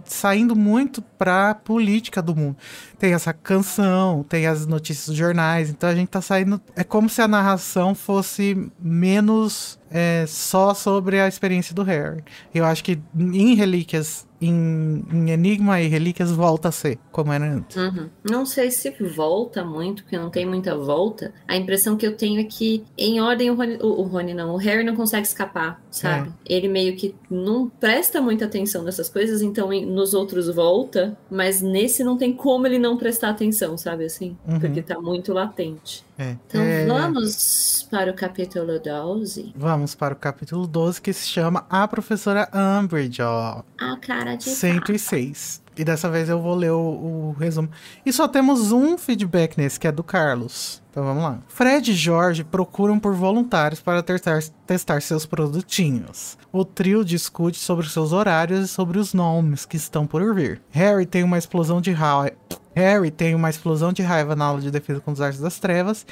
S1: saindo muito pra política do mundo. Tem essa canção, tem as notícias dos jornais, então a gente tá saindo. É como se a narração fosse menos é, só sobre a experiência do Harry. Eu acho que em Relíquias, em, em Enigma e Relíquias, volta a ser como era antes.
S2: Uhum. Não sei se volta muito, porque não tem muita volta. A impressão que eu tenho é que, em ordem, o Rony, o, o Rony não, o Harry não consegue escapar, sabe? Ele meio que não presta muita atenção nessas coisas, então nos outros volta, mas nesse não tem como ele não prestar atenção, sabe assim?
S1: Uhum.
S2: Porque tá muito latente.
S1: É.
S2: Então
S1: É,
S2: vamos para o capítulo 12.
S1: Vamos para o capítulo 12, que se chama A Professora Umbridge, ó.
S2: A cara de
S1: 106. E dessa vez eu vou ler o, o resumo. E só temos um feedback nesse, que é do Carlos. Então vamos lá. Fred e Jorge procuram por voluntários para testar, testar seus produtinhos. O trio discute sobre seus horários e sobre os nomes que estão por vir. Harry tem uma explosão de raiva. Harry tem uma explosão de raiva na aula de defesa contra as artes das trevas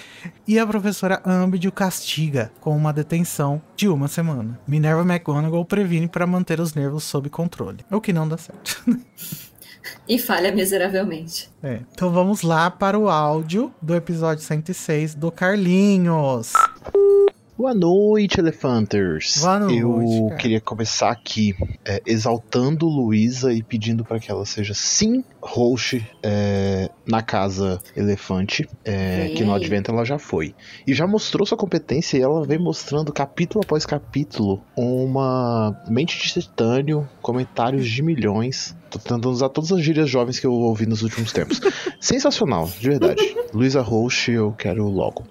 S1: e a professora Umbridge o castiga com uma detenção de uma semana. Minerva McGonagall previne para manter os nervos sob controle, o que não dá certo.
S2: E falha miseravelmente.
S1: É. Então vamos lá para o áudio do episódio 106 do Carlinhos.
S3: Boa noite, Elefanters.
S1: Boa noite,
S3: Eu
S1: cara.
S3: queria começar aqui é, exaltando Luísa e pedindo para que ela seja sim host é, na casa Elefante, é, que no. Advento ela já foi. E já mostrou sua competência e ela vem mostrando capítulo após capítulo uma mente de titânio, comentários de milhões. Tô tentando usar todas as gírias jovens que eu ouvi nos últimos tempos. Sensacional, de verdade. Luísa Host, eu quero logo.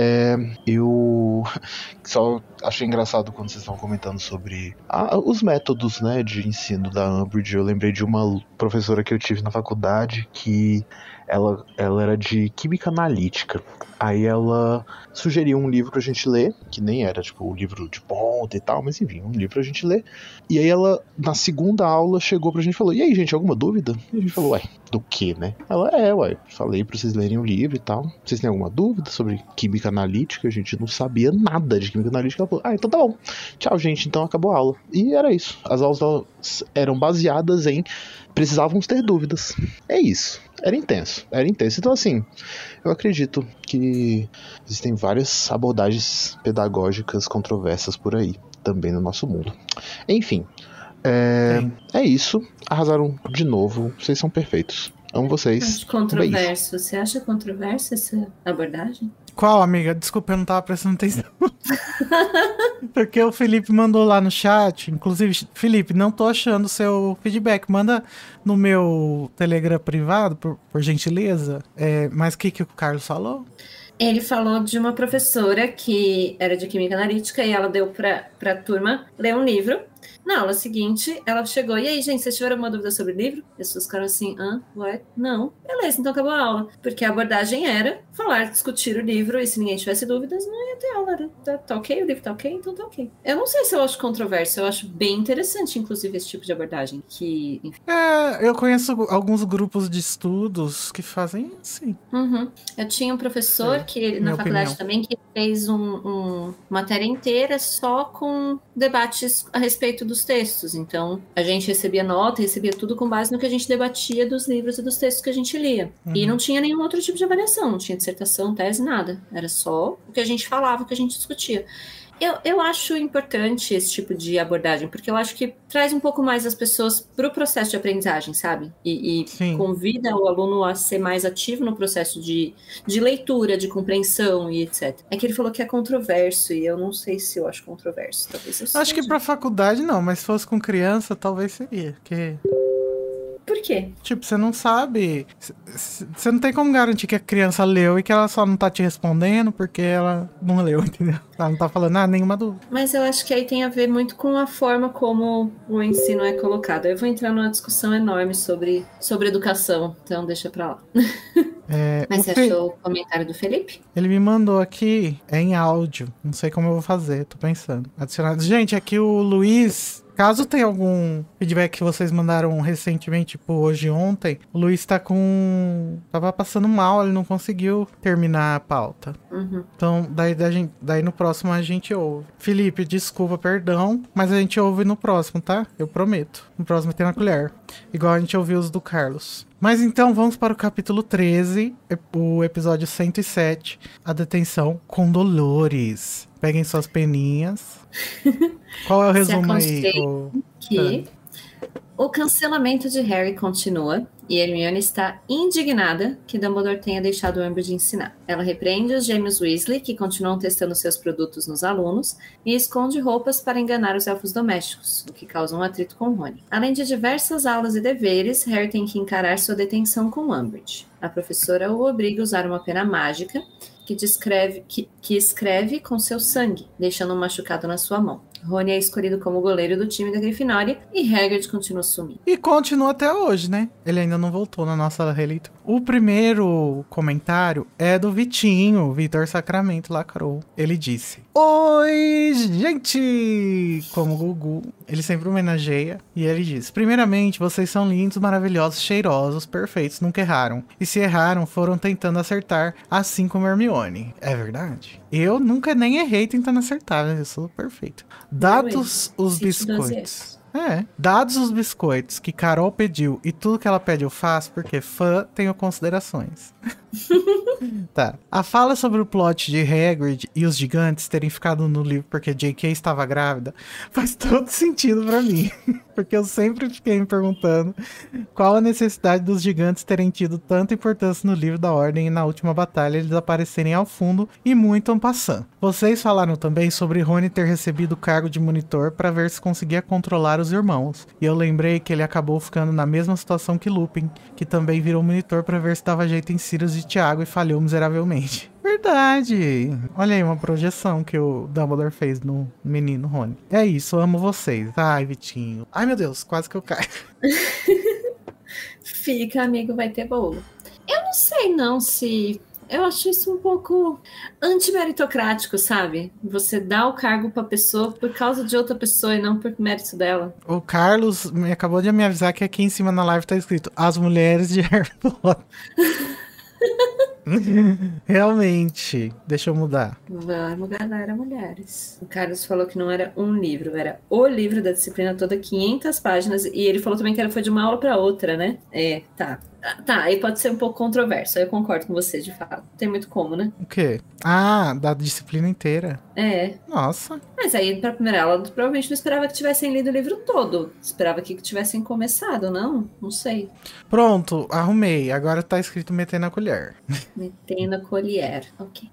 S3: É, eu só achei engraçado quando vocês estavam comentando sobre ah, os métodos né, de ensino da Umbridge. Eu lembrei de uma professora que eu tive na faculdade que ela, ela era de química analítica. Aí ela sugeriu um livro pra gente ler, que nem era tipo o livro de ponta e tal, mas enfim, um livro pra gente ler. E aí ela, na segunda aula, chegou pra gente e falou: E aí, gente, alguma dúvida? E a gente falou: Ué, do que, né? Ela é, ué, falei pra vocês lerem o livro e tal. Vocês têm alguma dúvida sobre química analítica? A gente não sabia nada de química analítica. Ela falou: Ah, então tá bom. Tchau, gente. Então acabou a aula. E era isso. As aulas eram baseadas em precisávamos ter dúvidas. É isso. Era intenso. Era intenso. Então, assim, eu acredito que existem várias abordagens pedagógicas controversas por aí, também no nosso mundo. Enfim, é, é isso. Arrasaram de novo. Vocês são perfeitos. Amo vocês.
S2: Acho controverso. Você acha controversa essa abordagem?
S1: Qual, amiga? Desculpa, eu não tava prestando atenção. Porque o Felipe mandou lá no chat. Inclusive, Felipe, não tô achando o seu feedback. Manda no meu Telegram privado, por, por gentileza. É, mas o que, que o Carlos falou?
S2: Ele falou de uma professora que era de química analítica e ela deu para a turma ler um livro. Na aula seguinte, ela chegou, e aí, gente, vocês tiveram alguma dúvida sobre o livro? As pessoas ficaram assim, hã? Ué? Não. Beleza, então acabou a aula. Porque a abordagem era falar, discutir o livro, e se ninguém tivesse dúvidas, não ia ter aula. Tá, tá ok, o livro tá ok, então tá ok. Eu não sei se eu acho controverso, eu acho bem interessante, inclusive, esse tipo de abordagem. Que, enfim.
S1: É, eu conheço alguns grupos de estudos que fazem assim.
S2: Uhum. Eu tinha um professor
S1: É,
S2: que na faculdade
S1: opinião.
S2: também que fez um, um matéria inteira só com debates a respeito dos textos. Então a gente recebia nota, recebia tudo com base no que a gente debatia dos livros e dos textos que a gente lia. E
S1: Uhum.
S2: não tinha nenhum outro tipo de avaliação, não tinha dissertação, tese, nada. Era só o que a gente falava, o que a gente discutia. Eu, eu acho importante esse tipo de abordagem, porque eu acho que traz um pouco mais as pessoas para o processo de aprendizagem, sabe? E, e convida o aluno a ser mais ativo no processo de, de leitura, de compreensão e etc. É que ele falou que é controverso, e eu não sei se eu acho controverso. Talvez eu
S1: Acho que para faculdade não, mas se fosse com criança, talvez seria. Que
S2: por quê?
S1: Tipo, você não sabe. Você não tem como garantir que a criança leu e que ela só não tá te respondendo porque ela não leu, entendeu? Ela não tá falando nada, nenhuma dúvida.
S2: Mas eu acho que aí tem a ver muito com a forma como o ensino é colocado. Eu vou entrar numa discussão enorme sobre, sobre educação, então deixa pra lá. É, Mas você Fe... achou o comentário do Felipe?
S1: Ele me mandou aqui, é em áudio. Não sei como eu vou fazer, tô pensando. Adicionado. Gente, aqui o Luiz Caso tenha algum feedback que vocês mandaram recentemente, tipo hoje ontem, o Luiz tá com. Tava passando mal, ele não conseguiu terminar a pauta. Uhum. Então, daí, daí, daí no próximo a gente ouve. Felipe, desculpa, perdão, mas a gente ouve no próximo, tá? Eu prometo. No próximo tem na colher. Igual a gente ouviu os do Carlos. Mas então vamos para o capítulo 13, o episódio 107, a detenção com Dolores. Peguem suas peninhas. Qual é o resumo aí?
S2: Que o cancelamento de Harry continua e Hermione está indignada que Dumbledore tenha deixado Umbridge ensinar. Ela repreende os gêmeos Weasley, que continuam testando seus produtos nos alunos, e esconde roupas para enganar os elfos domésticos, o que causa um atrito com Rony. Além de diversas aulas e deveres, Harry tem que encarar sua detenção com Umbridge. A professora o obriga a usar uma pena mágica que, descreve, que, que escreve com seu sangue, deixando um machucado na sua mão. Rony é escolhido como goleiro do time da Grifinória e Hagrid continua sumindo.
S1: E continua até hoje, né? Ele ainda não voltou na nossa releitura. O primeiro comentário é do Vitinho, Vitor Sacramento lacrou. Ele disse: Oi, gente! Como Gugu. Ele sempre homenageia. E ele diz: Primeiramente, vocês são lindos, maravilhosos, cheirosos, perfeitos, nunca erraram. E se erraram, foram tentando acertar, assim como Hermione. É verdade? Eu nunca nem errei tentando acertar? Eu sou perfeito. Dados os biscoitos. É. Dados os biscoitos que Carol pediu e tudo que ela pede eu faço, porque fã tenho considerações. tá. A fala sobre o plot de Hagrid e os gigantes terem ficado no livro porque J.K. estava grávida faz todo sentido para mim. porque eu sempre fiquei me perguntando qual a necessidade dos gigantes terem tido tanta importância no livro da Ordem e na última batalha eles aparecerem ao fundo e muito en. Vocês falaram também sobre Rony ter recebido o cargo de monitor para ver se conseguia controlar os irmãos. E eu lembrei que ele acabou ficando na mesma situação que Lupin, que também virou monitor para ver se dava jeito em Sirius de Tiago e falhou miseravelmente. Verdade. Olha aí uma projeção que o Dumbledore fez no menino Rony. É isso, amo vocês. Ai, Vitinho. Ai, meu Deus, quase que eu caio.
S2: Fica, amigo, vai ter bolo. Eu não sei não se eu acho isso um pouco antimeritocrático, sabe? Você dá o cargo pra pessoa por causa de outra pessoa e não por mérito dela.
S1: O Carlos me acabou de me avisar que aqui em cima na live tá escrito As mulheres de Harry Potter. Realmente. Deixa eu mudar.
S2: Vamos, galera, mulheres. O Carlos falou que não era um livro, era o livro da disciplina toda, 500 páginas. E ele falou também que era foi de uma aula para outra, né? É, tá. Tá, aí pode ser um pouco controverso, eu concordo com você, de fato. Tem muito como, né?
S1: O quê? Ah, da disciplina inteira.
S2: É.
S1: Nossa.
S2: Mas aí, pra primeira aula, provavelmente não esperava que tivessem lido o livro todo. Esperava que tivessem começado, não? Não sei.
S1: Pronto, arrumei. Agora tá escrito meter na colher.
S2: Meter na colher, ok.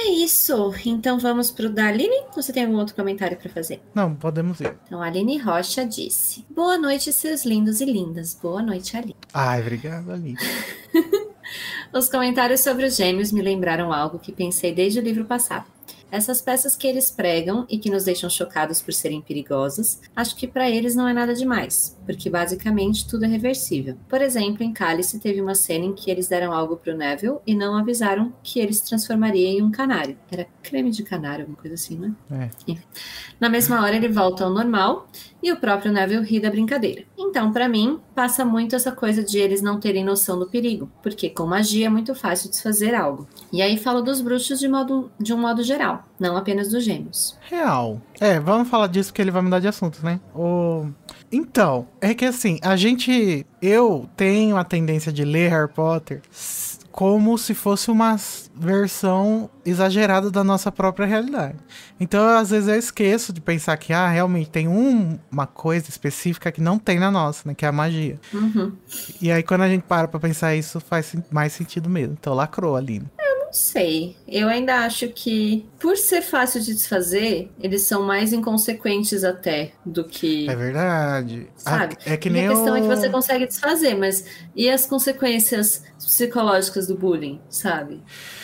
S2: É isso. Então vamos pro da Aline? Você tem algum outro comentário para fazer?
S1: Não, podemos ir.
S2: Então a Aline Rocha disse: Boa noite, seus lindos e lindas. Boa noite, Aline.
S1: Ai, obrigada, Aline.
S2: Os comentários sobre os gêmeos me lembraram algo que pensei desde o livro passado. Essas peças que eles pregam e que nos deixam chocados por serem perigosas, acho que para eles não é nada demais, porque basicamente tudo é reversível. Por exemplo, em Cálice teve uma cena em que eles deram algo para o Neville e não avisaram que ele se transformaria em um canário. Era creme de canário, alguma coisa assim, né? É. Na mesma hora ele volta ao normal e o próprio Neville ri da brincadeira. Então, para mim, passa muito essa coisa de eles não terem noção do perigo, porque com magia é muito fácil desfazer algo. E aí falo dos bruxos de, modo, de um modo geral, não apenas dos gêmeos.
S1: Real. É, vamos falar disso porque ele vai mudar de assunto, né? O... Então, é que assim, a gente. Eu tenho a tendência de ler Harry Potter como se fosse uma versão exagerada da nossa própria realidade. Então, às vezes, eu esqueço de pensar que, ah, realmente tem um, uma coisa específica que não tem na nossa, né? Que é a magia.
S2: Uhum.
S1: E aí, quando a gente para pra pensar isso, faz mais sentido mesmo. Então, lacrou ali.
S2: Não sei. Eu ainda acho que, por ser fácil de desfazer, eles são mais inconsequentes até do que.
S1: É verdade.
S2: Sabe?
S1: é que
S2: E
S1: nem
S2: a questão é que você consegue desfazer, mas e as consequências psicológicas do bullying, sabe?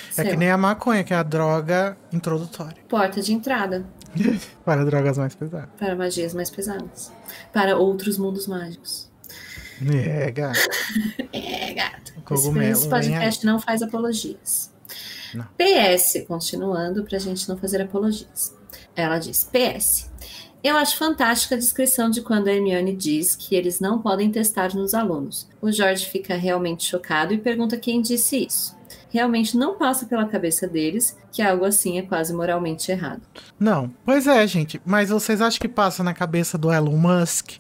S1: É
S2: Sei
S1: que
S2: lá.
S1: nem a maconha, que é a droga introdutória.
S2: Porta de entrada
S1: Para drogas mais pesadas.
S2: para magias mais pesadas. Para outros mundos mágicos.
S1: É, gato.
S2: É, gato.
S1: Cogumelo,
S2: Esse podcast não faz apologias.
S1: Não.
S2: PS, continuando pra gente não fazer apologias. Ela diz: PS. Eu acho fantástica a descrição de quando a Hermione diz que eles não podem testar nos alunos. O Jorge fica realmente chocado e pergunta quem disse isso. Realmente não passa pela cabeça deles que algo assim é quase moralmente errado.
S1: Não. Pois é, gente. Mas vocês acham que passa na cabeça do Elon Musk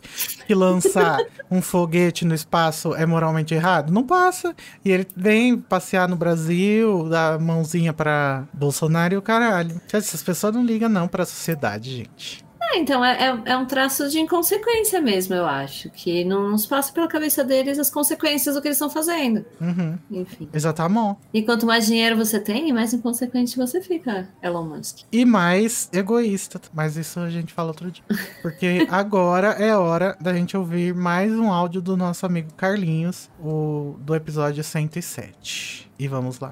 S1: que lançar um foguete no espaço é moralmente errado? Não passa. E ele vem passear no Brasil, dar mãozinha pra Bolsonaro e o caralho. Essas pessoas não ligam não pra sociedade, gente.
S2: É, então é, é- é um traço de inconsequência mesmo, eu acho. Que não nos passa pela cabeça deles as consequências do que eles estão fazendo.
S1: Uhum.
S2: Enfim.
S1: Exatamente.
S2: E quanto mais dinheiro você tem, mais inconsequente você fica, Elon Musk.
S1: E mais egoísta. Mas isso a gente fala outro dia. Porque agora é hora da gente ouvir mais um áudio do nosso amigo Carlinhos, o do episódio 107. E vamos lá.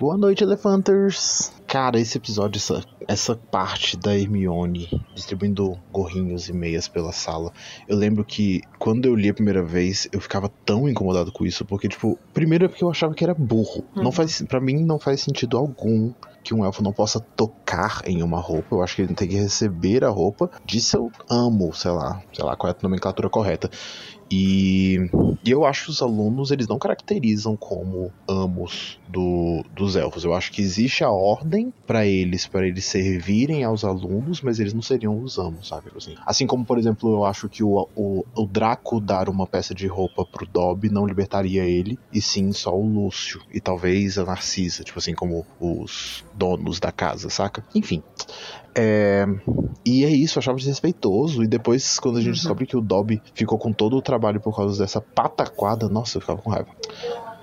S3: Boa noite, Elefanters! Cara, esse episódio, essa, essa parte da Hermione distribuindo gorrinhos e meias pela sala, eu lembro que quando eu li a primeira vez, eu ficava tão incomodado com isso, porque, tipo, primeiro é porque eu achava que era burro.
S2: Uhum.
S3: Não faz, para mim, não faz sentido algum que um elfo não possa tocar em uma roupa. Eu acho que ele tem que receber a roupa. Disso eu amo, sei lá, sei lá qual é a nomenclatura correta. E, e eu acho que os alunos eles não caracterizam como amos do, dos elfos. Eu acho que existe a ordem pra eles, para eles servirem aos alunos, mas eles não seriam os amos, sabe? Assim, assim como, por exemplo, eu acho que o, o, o Draco dar uma peça de roupa pro Dobby não libertaria ele, e sim só o Lúcio. E talvez a Narcisa, tipo assim, como os donos da casa, saca? Enfim. É, e é isso, eu achava desrespeitoso. E depois, quando a gente
S2: Uhum.
S3: descobre que o Dobby ficou com todo o trabalho por causa dessa pataquada, nossa, eu ficava com raiva.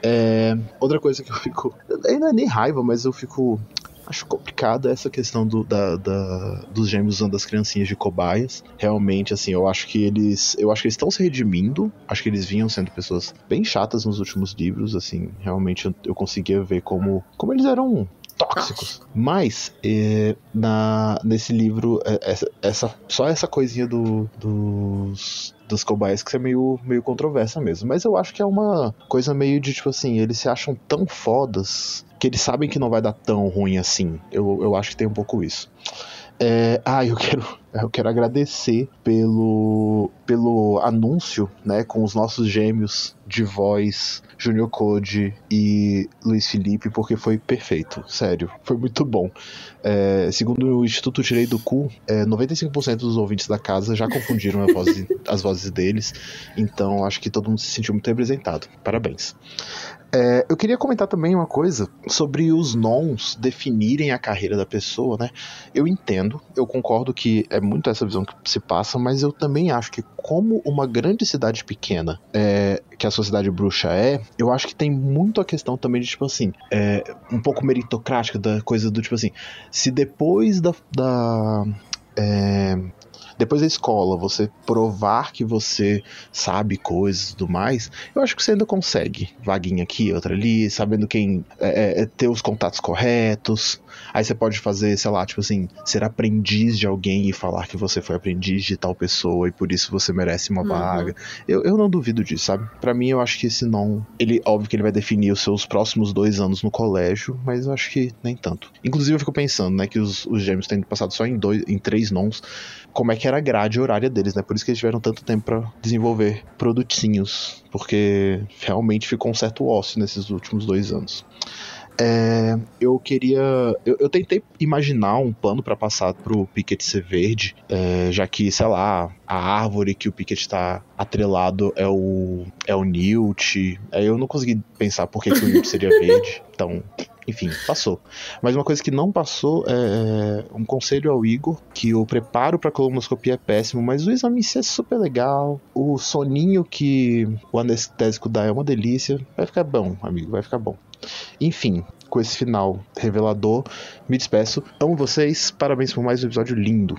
S3: É, outra coisa que eu fico. Não é nem raiva, mas eu fico. Acho complicado essa questão do, da, da- dos gêmeos usando as criancinhas de cobaias. Realmente, assim, eu acho que eles. Eu acho que eles estão se redimindo. Acho que eles vinham sendo pessoas bem chatas nos últimos livros. Assim, realmente eu, eu conseguia ver como, como eles eram tóxicos. Mas, é, na, nesse livro, é, essa, essa- só essa coisinha do, dos, dos cobaias que é meio, meio controversa mesmo. Mas eu acho que é uma coisa meio de, tipo assim, eles se acham tão fodas que eles sabem que não vai dar tão ruim assim. Eu, eu acho que tem um pouco isso. É, ah, eu quero, eu quero agradecer pelo, pelo anúncio, né, com os nossos gêmeos de voz, Junior Code e Luiz Felipe, porque foi perfeito, sério, foi muito bom. É, segundo o Instituto Tirei do Cu, é, 95% dos ouvintes da casa já confundiram voz- as vozes deles, então acho que todo mundo se sentiu muito representado. Parabéns. É, eu queria comentar também uma coisa sobre os nons definirem a carreira da pessoa, né? Eu entendo, eu concordo que é muito essa visão que se passa, mas eu também acho que, como uma grande cidade pequena, é, que a sociedade bruxa é, eu acho que tem muito a questão também de, tipo assim, é, um pouco meritocrática da coisa do tipo assim, se depois da. da é, depois da escola, você provar que você sabe coisas e tudo mais, eu acho que você ainda consegue. Vaguinha aqui, outra ali, sabendo quem. é, é, ter os contatos corretos. Aí você pode fazer, sei lá, tipo assim, ser aprendiz de alguém e falar que você foi aprendiz de tal pessoa e por isso você merece uma
S2: Uhum.
S3: vaga. Eu, eu não duvido disso, sabe? Pra mim, eu acho que esse não. Ele, óbvio que ele vai definir os seus próximos dois anos no colégio, mas eu acho que nem tanto. Inclusive, eu fico pensando, né, que os, os gêmeos têm passado só em, dois, em três nons, como é que era a grade horária deles, né? Por isso que eles tiveram tanto tempo pra desenvolver produtinhos, porque realmente ficou um certo ócio nesses últimos dois anos. É, eu queria. Eu, eu, tentei imaginar um plano para passar pro Pickett ser verde, é, já que, sei lá, a árvore que o Pickett tá atrelado é o, é o Newt. Aí eu não consegui pensar por que, que o Newt seria verde. Então, enfim, passou. Mas uma coisa que não passou é, é um conselho ao Igor, que o preparo para colonoscopia é péssimo, mas o exame em si é super legal. O soninho que o anestésico dá é uma delícia. Vai ficar bom, amigo, vai ficar bom. Enfim, com esse final revelador, me despeço. Amo vocês, parabéns por mais um episódio lindo.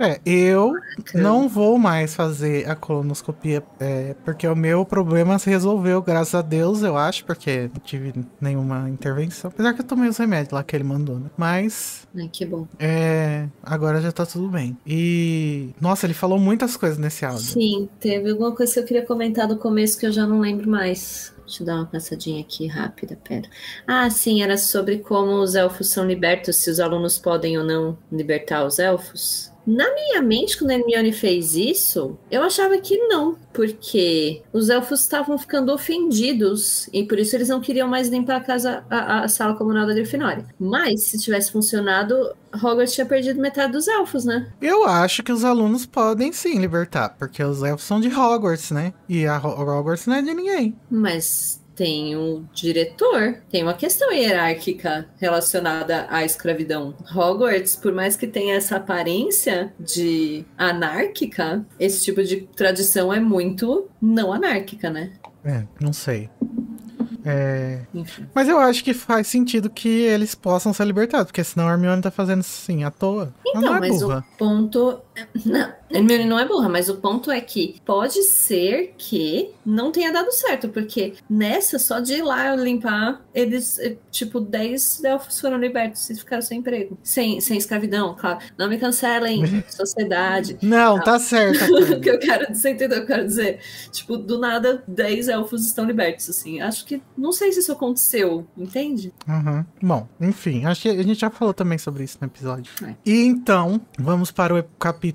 S1: É, eu não vou mais fazer a colonoscopia, é, porque o meu problema se resolveu, graças a Deus, eu acho, porque não tive nenhuma intervenção. Apesar que eu tomei os remédios lá que ele mandou, né? Mas.
S2: Ai, que bom.
S1: É, agora já tá tudo bem. E. Nossa, ele falou muitas coisas nesse áudio.
S2: Sim, teve alguma coisa que eu queria comentar do começo que eu já não lembro mais. Deixa eu dar uma passadinha aqui rápida, pera. Ah, sim, era sobre como os elfos são libertos, se os alunos podem ou não libertar os elfos. Na minha mente, quando a Hermione fez isso, eu achava que não, porque os elfos estavam ficando ofendidos e por isso eles não queriam mais limpar a casa, a, a sala comunal da Grifinória. Mas se tivesse funcionado, Hogwarts tinha perdido metade dos elfos, né?
S1: Eu acho que os alunos podem sim libertar, porque os elfos são de Hogwarts, né? E a Hogwarts não é de ninguém.
S2: Mas tem um diretor, tem uma questão hierárquica relacionada à escravidão. Hogwarts, por mais que tenha essa aparência de anárquica, esse tipo de tradição é muito não anárquica, né?
S1: É, não sei. É... Mas eu acho que faz sentido que eles possam ser libertados, porque senão a Hermione tá fazendo assim à toa.
S2: Então,
S1: não é
S2: mas
S1: burra.
S2: o ponto. Não, Hermione não é burra, mas o ponto é que pode ser que não tenha dado certo, porque nessa, só de ir lá limpar, eles, eh, tipo, 10 elfos foram libertos e ficaram sem emprego. Sem, sem escravidão, claro. Não me cancelem, sociedade.
S1: Não, tá certo.
S2: o que eu quero dizer, entendeu? Eu quero dizer, tipo, do nada, 10 elfos estão libertos, assim. Acho que não sei se isso aconteceu, entende?
S1: Uhum. Bom, enfim, acho que a gente já falou também sobre isso no episódio. É. E então, vamos para o capítulo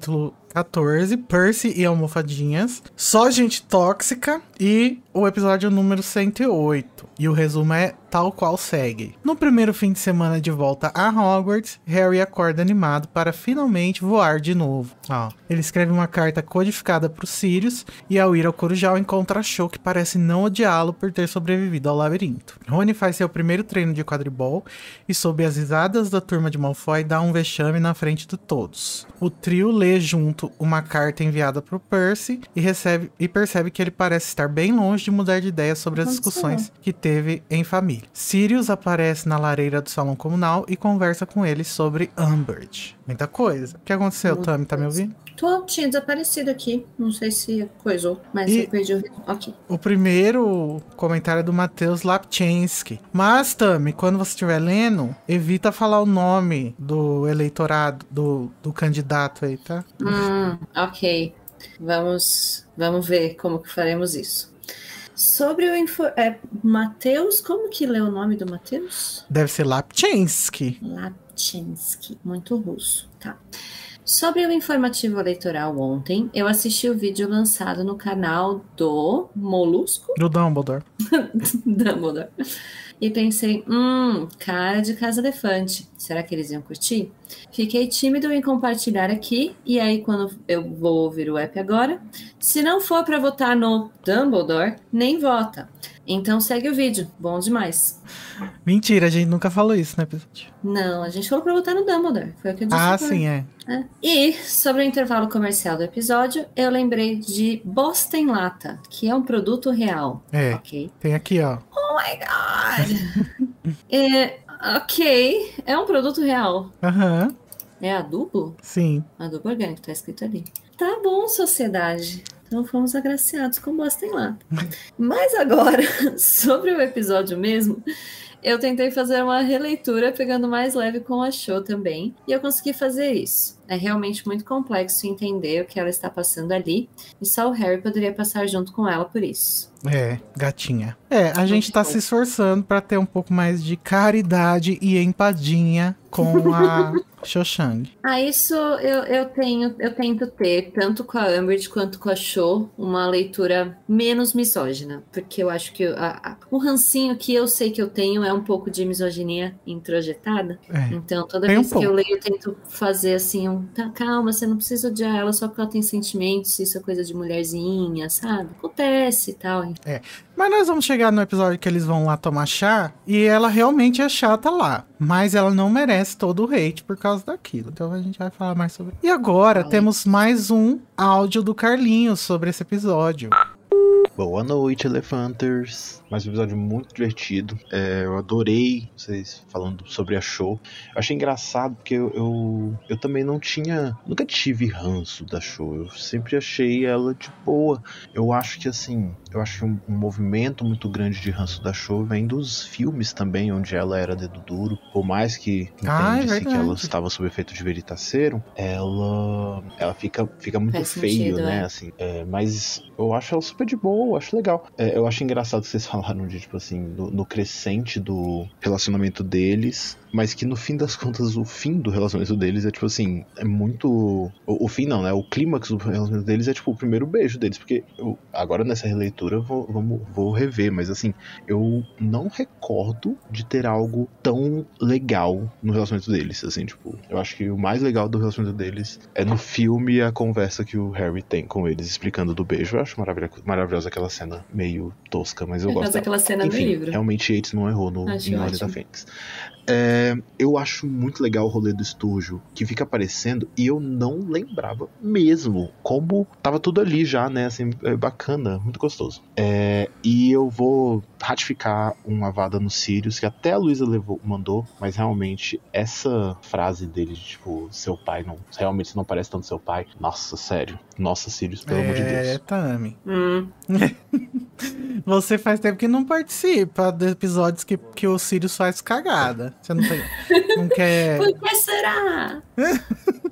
S1: 14, Percy e Almofadinhas. Só gente tóxica e o episódio número 108. E o resumo é tal qual segue. No primeiro fim de semana de volta a Hogwarts, Harry acorda animado para finalmente voar de novo. Ó, ele escreve uma carta codificada para os Sirius e ao ir ao Corujal encontra Cho que parece não odiá-lo por ter sobrevivido ao labirinto. Rony faz seu primeiro treino de quadribol e sob as risadas da turma de Malfoy dá um vexame na frente de todos. O trio lê junto uma carta enviada para Percy e recebe e percebe que ele parece estar bem longe de mudar de ideia sobre as discussões que teve em família. Sirius aparece na lareira do salão comunal e conversa com ele sobre Umbridge. Muita coisa. O que aconteceu, Tami? Tá me ouvindo?
S2: Tô, tinha desaparecido aqui. Não sei se coisou, mas e eu perdi o Ok.
S1: O primeiro comentário é do Matheus Lapchensky. Mas, Tami, quando você estiver lendo, evita falar o nome do eleitorado, do, do candidato aí, tá?
S2: Hum, ok. Vamos, vamos ver como que faremos isso. Sobre o info... é, Matheus, como que lê o nome do Matheus?
S1: Deve ser Lapchensky.
S2: Lapchensky, muito russo, tá. Sobre o informativo eleitoral ontem, eu assisti o vídeo lançado no canal do Molusco.
S1: Do Dumbledore.
S2: Dumbledore. E pensei, hum, cara de Casa Elefante. Será que eles iam curtir? Fiquei tímido em compartilhar aqui, e aí quando eu vou ouvir o app agora, se não for para votar no Dumbledore, nem vota. Então segue o vídeo, bom demais.
S1: Mentira, a gente nunca falou isso no episódio.
S2: Não, a gente falou pra votar no Dumbledore, foi o que eu disse.
S1: Ah, sim, é.
S2: é. E sobre o intervalo comercial do episódio, eu lembrei de Boston Lata, que é um produto real.
S1: É, tem aqui, ó.
S2: Oh my God! é, ok, é um produto real.
S1: Aham.
S2: É adubo?
S1: Sim.
S2: Adubo orgânico, tá escrito ali. Tá bom, sociedade. Então fomos agraciados com Boston lá. Mas agora, sobre o episódio mesmo, eu tentei fazer uma releitura pegando mais leve com a show também, e eu consegui fazer isso. É realmente muito complexo entender o que ela está passando ali, e só o Harry poderia passar junto com ela por isso.
S1: É, gatinha. É, a gente tá se esforçando para ter um pouco mais de caridade e empadinha com a Cho Chang.
S2: Ah, isso eu, eu tenho, eu tento ter, tanto com a Umbridge quanto com a Cho, uma leitura menos misógina. Porque eu acho que a, a, o rancinho que eu sei que eu tenho é um pouco de misoginia introjetada.
S1: É.
S2: Então, toda
S1: Tem um
S2: vez que eu leio, eu tento fazer assim, um, tá, calma, você não precisa odiar ela só porque ela tem sentimentos, isso é coisa de mulherzinha, sabe? Acontece e tal.
S1: Mas nós vamos chegar no episódio que eles vão lá tomar chá e ela realmente é chata lá. Mas ela não merece todo o hate por causa daquilo. Então a gente vai falar mais sobre. E agora temos mais um áudio do Carlinhos sobre esse episódio.
S3: Boa noite, Elefanters. Mais um episódio muito divertido. É, eu adorei vocês falando sobre a show. Eu achei engraçado porque eu, eu, eu também não tinha. Nunca tive ranço da show. Eu sempre achei ela de boa. Eu acho que assim. Eu acho que um, um movimento muito grande de ranço da show vem dos filmes também, onde ela era dedo duro. Por mais que
S1: Ah, é
S3: entende-se que ela estava sob efeito de veritaserum, ela. Ela fica, fica muito
S2: Faz
S3: feio,
S2: sentido,
S3: né?
S2: é.
S3: assim. É, mas eu acho ela super de boa, eu acho legal. É, eu acho engraçado que vocês falaram de, tipo assim, no, no crescente do relacionamento deles, mas que no fim das contas, o fim do relacionamento deles é, tipo assim, é muito. O, o fim não, né? O clímax do relacionamento deles é, tipo, o primeiro beijo deles, porque eu, agora nessa releitura eu vou, vamos, vou rever, mas assim, eu não recordo de ter algo tão legal no relacionamento deles, assim, tipo, eu acho que o mais legal do relacionamento deles é no filme a conversa que o Harry tem com eles, explicando do beijo. Eu acho maravilhosa, maravilhosa aquela cena meio tosca, mas eu gosto
S2: causa
S3: dela.
S2: daquela cena do
S3: Enfim,
S2: livro.
S3: realmente Yates não errou no,
S2: Acho
S3: em Ordem da Fênix. É, eu acho muito legal o rolê do Esturjo, que fica aparecendo, e eu não lembrava mesmo como tava tudo ali já, né? Assim, é bacana, muito gostoso. É, e eu vou ratificar uma vada no Sirius, que até a Luísa levou, mandou, mas realmente essa frase dele de tipo, seu pai não. Realmente você não parece tanto seu pai. Nossa, sério. Nossa, Sirius, pelo amor de
S1: É,
S3: Deus.
S1: Tami.
S2: Hum,
S1: Você faz tempo que não participa de episódios que, que o Sirius faz cagada. Você não, tem, não quer.
S2: por que será?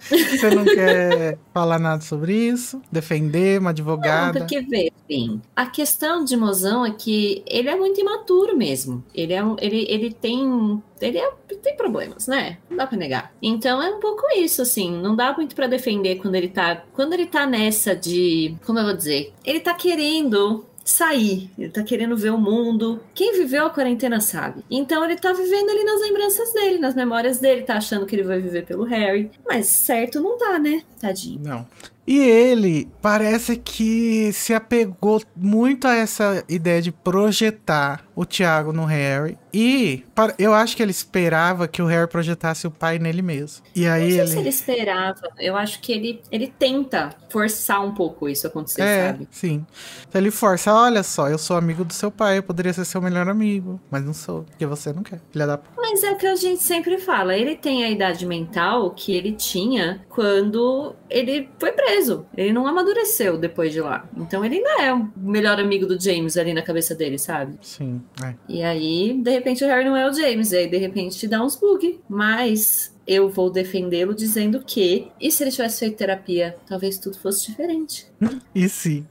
S1: Você não quer falar nada sobre isso? Defender uma
S2: Não,
S1: advogada?
S2: porque vê, assim, a questão de Mozão é que ele é muito imaturo mesmo. Ele é um- ele, ele tem ele é- tem problemas, né? Não dá pra negar. Então é um pouco isso, assim, não dá muito pra defender quando ele tá quando ele tá nessa de, como eu vou dizer, ele tá querendo sair, ele tá querendo ver o mundo. Quem viveu a quarentena sabe. Então ele tá vivendo ali nas lembranças dele, nas memórias dele, tá achando que ele vai viver pelo Harry, mas certo não tá, né? Tadinho.
S1: Não. E ele parece que se apegou muito a essa ideia de projetar o Thiago no Harry. E eu acho que ele esperava que o Harry projetasse o pai nele mesmo. E aí
S2: Não sei
S1: ele.
S2: se ele esperava. Eu acho que ele, ele tenta forçar um pouco isso acontecer,
S1: é,
S2: sabe?
S1: sim. Então ele força, olha só, eu sou amigo do seu pai, eu poderia ser seu melhor amigo, mas não sou, porque você não quer. Filha da.
S2: Mas é o que a gente sempre fala. Ele tem a idade mental que ele tinha quando ele foi preso. Ele não amadureceu depois de lá. Então ele ainda é o melhor amigo do James ali na cabeça dele, sabe?
S1: Sim, é.
S2: E aí, de repente, o Harry não é o James. E aí, de repente, dá uns bug. Mas eu vou defendê-lo dizendo que. E se ele tivesse feito terapia, talvez tudo fosse diferente.
S1: E sim.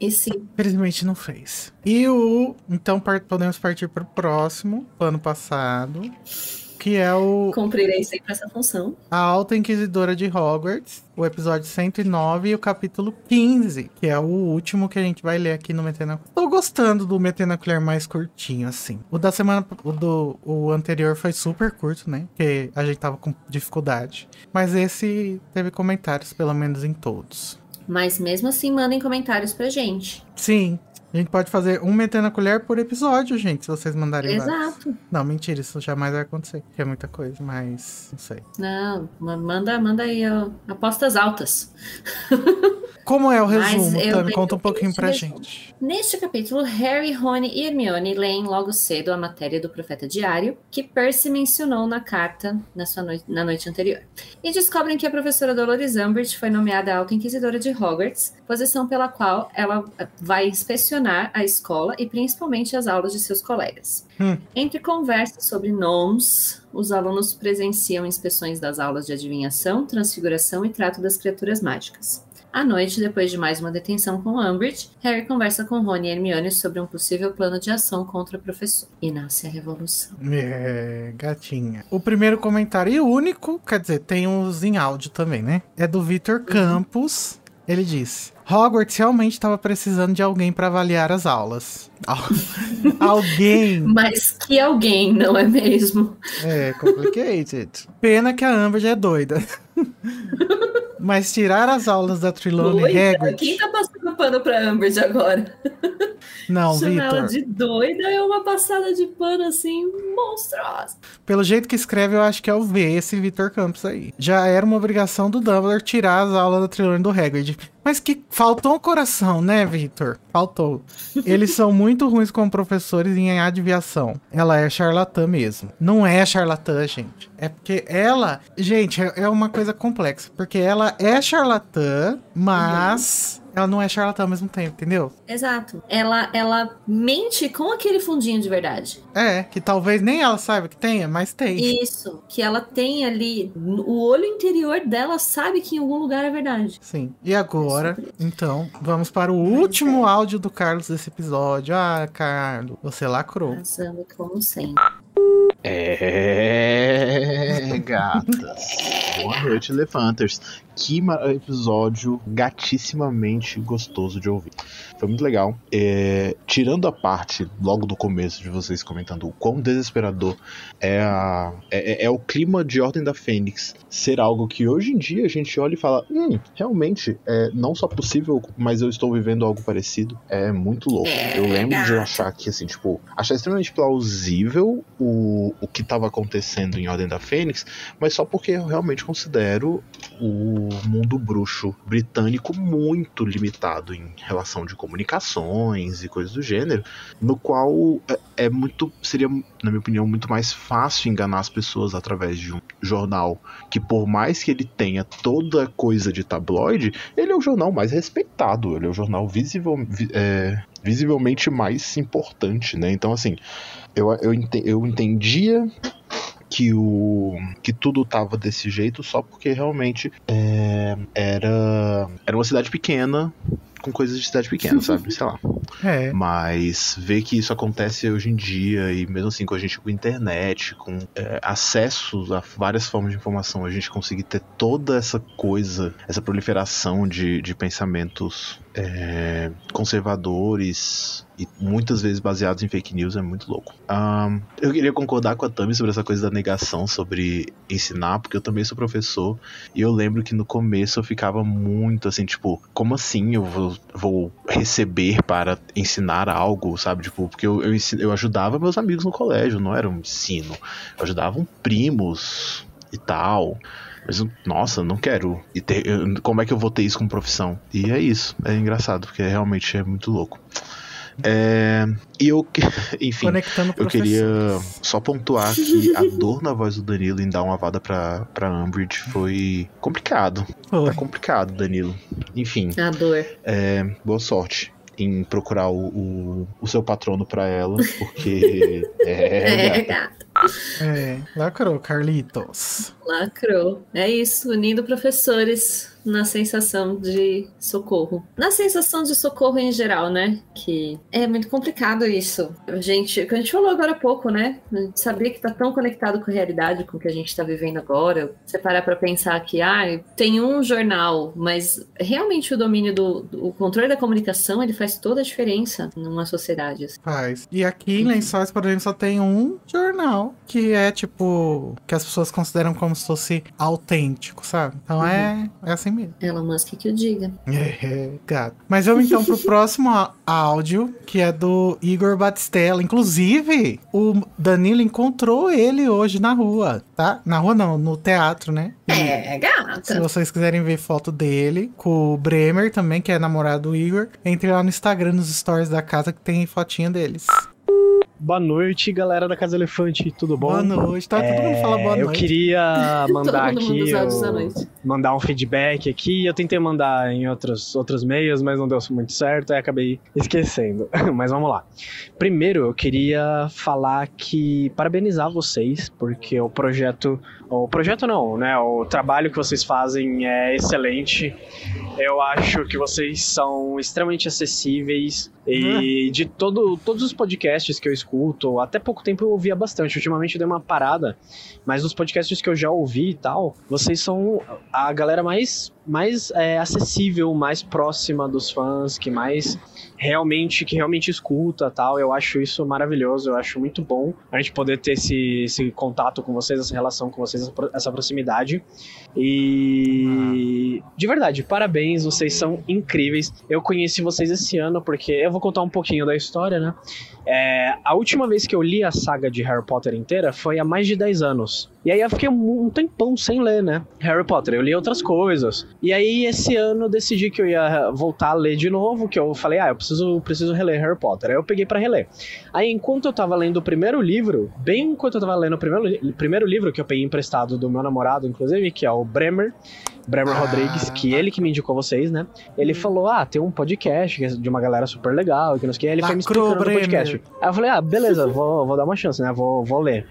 S2: E sim.
S1: Felizmente não fez. E o. Então podemos partir para o próximo, ano passado. Que é o
S2: Cumprirei sempre essa função.
S1: A Alta Inquisidora de Hogwarts, o episódio 109 e o capítulo 15, que é o último que a gente vai ler aqui no Metendo a Tô gostando do Metendo a Colher mais curtinho, assim. O da semana, o do o anterior foi super curto, né? Porque a gente tava com dificuldade. Mas esse teve comentários, pelo menos em todos.
S2: Mas mesmo assim, mandem comentários pra gente.
S1: Sim, a gente pode fazer um Metendo a Colher por episódio, gente, se vocês mandarem vários.
S2: Exato.
S1: Não, mentira, isso jamais vai acontecer, é muita coisa, mas não sei.
S2: Não, ma- manda, manda aí ó, apostas altas.
S1: Como é o resumo, Tami? Conta um pouquinho pra gente.
S2: Neste capítulo, Harry, Rony e Hermione leem logo cedo a matéria do Profeta Diário, que Percy mencionou na carta na, sua noite, na noite anterior. E descobrem que a professora Dolores Umbridge foi nomeada Alta Inquisidora de Hogwarts, posição pela qual ela eh, vai inspecionar a escola e principalmente as aulas de seus colegas.
S1: Hum.
S2: Entre conversas sobre nomes, os alunos presenciam inspeções das aulas de adivinhação, transfiguração e trato das criaturas mágicas. À noite, depois de mais uma detenção com Umbridge, Harry conversa com Rony e Hermione sobre um possível plano de ação contra o professor. E nasce a revolução.
S1: É, gatinha. O primeiro comentário e único, quer dizer, tem uns em áudio também, né? É do Vitor Campos. Ele disse: Hogwarts realmente estava precisando de alguém para avaliar as aulas. Al- alguém.
S2: Mas que alguém, não é mesmo?
S1: É, complicated. Pena que a Amber é doida. Mas tirar as aulas da Trelawney
S2: Doida?
S1: Hagrid...
S2: Quem tá passando pano pra Umbridge agora?
S1: Não,
S2: Chamar ela
S1: Vitor.
S2: de doida é uma passada de pano assim monstruosa.
S1: Pelo jeito que escreve, eu acho que é o V, esse Vitor Campos aí. Já era uma obrigação do Dumbledore tirar as aulas da Trelawney do Hagrid. Mas que faltou um coração, né, Vitor? Faltou. Eles são muito ruins como professores em adivinhação. Ela é charlatã mesmo. Não é charlatã, gente. É porque ela... Gente, é é uma coisa complexa. Porque ela é charlatã, mas... Ela não é charlatã ao mesmo tempo, entendeu?
S2: Exato. Ela, ela mente com aquele fundinho de verdade.
S1: É, que talvez nem ela saiba que tenha, mas tem.
S2: Isso. Que ela tem ali. O olho interior dela sabe que em algum lugar é verdade.
S1: Sim. E agora, então, vamos para o último áudio do Carlos desse episódio. Ah, Carlos, você lacrou.
S2: Passando como sempre.
S3: É, gatas. Boa noite, Elefanters. Que episódio gatissimamente gostoso de ouvir. Foi muito legal. É, tirando a parte, logo do começo, de vocês comentando o quão desesperador é, a- é, é- é o clima de Ordem da Fênix ser algo que hoje em dia a gente olha e fala: hum, realmente, é não só possível, mas eu estou vivendo algo parecido. É muito louco. Eu lembro de achar que, assim, tipo, achar extremamente plausível o, o que estava acontecendo em Ordem da Fênix, mas só porque eu realmente considero o mundo bruxo britânico muito limitado em relação de comunicações e coisas do gênero, no qual é, é muito seria, na minha opinião, muito mais fácil enganar as pessoas através de um jornal que por mais que ele tenha toda coisa de tabloide, ele é o jornal mais respeitado, ele é o jornal visível, vi- é, visivelmente mais importante, né? Então assim, eu, eu, ente- eu entendia que o que tudo tava desse jeito só porque realmente é, era era uma cidade pequena com coisas de cidade pequena, sabe? Sei lá.
S1: É.
S3: Mas ver que isso acontece hoje em dia, e mesmo assim com a gente com internet, com é, acesso a várias formas de informação, a gente conseguir ter toda essa coisa, essa proliferação de, de pensamentos é, conservadores e muitas vezes baseados em fake news é muito louco. Ahn, eu queria concordar com a Tami sobre essa coisa da negação, sobre ensinar, porque eu também sou professor e eu lembro que no começo eu ficava muito assim, tipo, como assim eu vou, vou receber para ensinar algo, sabe? Tipo, porque eu, eu, eu ajudava meus amigos no colégio, não era um ensino. Eu ajudava primos e tal. Mas, nossa, não quero. E ter, como é que eu vou ter isso como profissão? E é isso. É engraçado, porque realmente é muito louco. É, e eu, que- enfim, eu queria só pontuar que a dor na voz do Danilo em dar uma vada pra, pra Umbridge foi complicado.
S1: Foi.
S3: Tá complicado, Danilo. Enfim,
S2: A dor.
S3: é, boa sorte em procurar o, o, o seu patrono pra ela, porque é,
S2: É,
S3: gata.
S1: É, lacrou, Carlitos.
S2: Lacrou. É isso, unindo professores na sensação de socorro. Na sensação de socorro em geral, né? Que é muito complicado isso. A gente, o que a gente falou agora há pouco, né? A gente sabia que tá tão conectado com a realidade, com o que a gente tá vivendo agora. Você parar pra pensar que, ah, tem um jornal, mas realmente o domínio do, do o controle da comunicação, ele faz toda a diferença numa sociedade. assim.
S1: Faz. E aqui em Lençóis, por exemplo, só tem um jornal que é tipo. que as pessoas consideram como se fosse autêntico, sabe? Então é, é assim mesmo.
S2: Elon Musk que o diga.
S1: É, gato. Mas vamos então pro próximo áudio, que é do Igor Batistella. Inclusive, o Danilo encontrou ele hoje na rua, tá? Na rua não, no teatro, né?
S2: É,
S1: Se
S2: gata.
S1: vocês quiserem ver foto dele, com o Bremer também, que é namorado do Igor, entre lá no Instagram, nos stories da casa, que tem fotinha deles.
S4: Boa noite, galera da Casa Elefante, tudo bom?
S1: Boa noite, tá? Todo mundo fala boa
S4: É,
S1: noite.
S4: Eu queria mandar aqui,
S2: noite.
S4: mandar um feedback aqui. Eu tentei mandar em outros, outros meios, mas não deu muito certo, aí acabei esquecendo. mas vamos lá. Primeiro, eu queria falar que parabenizar vocês, porque o projeto, o projeto não, né? O trabalho que vocês fazem é excelente. Eu acho que vocês são extremamente acessíveis e de todo, todos os podcasts que eu escuto, até pouco tempo eu ouvia bastante. Ultimamente eu dei uma parada, mas dos podcasts que eu já ouvi e tal, vocês são a galera mais, mais é, acessível, mais próxima dos fãs, que mais realmente que realmente escuta tal. Eu acho isso maravilhoso, eu acho muito bom a gente poder ter esse, esse contato com vocês, essa relação com vocês, essa pro- essa proximidade. E de verdade, parabéns, vocês são incríveis. Eu conheci vocês esse ano porque eu vou contar um pouquinho da história, né? É, a última vez que eu li a saga de Harry Potter inteira foi há mais de 10 anos. E aí eu fiquei um tempão sem ler, né? Harry Potter, eu li outras coisas. E aí esse ano eu decidi que eu ia voltar a ler de novo, que eu falei, ah, eu preciso, preciso reler Harry Potter. Aí eu peguei pra reler. Aí enquanto eu tava lendo o primeiro livro, bem enquanto eu tava lendo o primeiro, primeiro livro que eu peguei emprestado do meu namorado, inclusive, que é o Bremer, Bremer
S1: Ah.
S4: Rodrigues, que ele que me indicou vocês, né? Ele falou: Ah, tem um podcast é de uma galera super legal, que não sei o que. Ele foi me
S1: Lacrou,
S4: explicando o podcast. Aí eu falei: Ah, beleza, vou, vou dar uma chance, né? Vou, vou ler.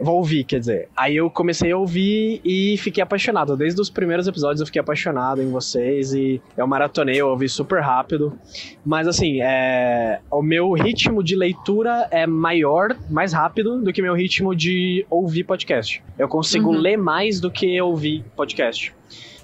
S4: Vou ouvir, quer dizer. Aí eu comecei a ouvir e fiquei apaixonado. Desde os primeiros episódios eu fiquei apaixonado em vocês e eu maratonei, eu ouvi super rápido. Mas assim, é... o meu ritmo de leitura é maior, mais rápido do que meu ritmo de ouvir podcast. Eu consigo
S2: Uhum.
S4: ler mais do que ouvir podcast.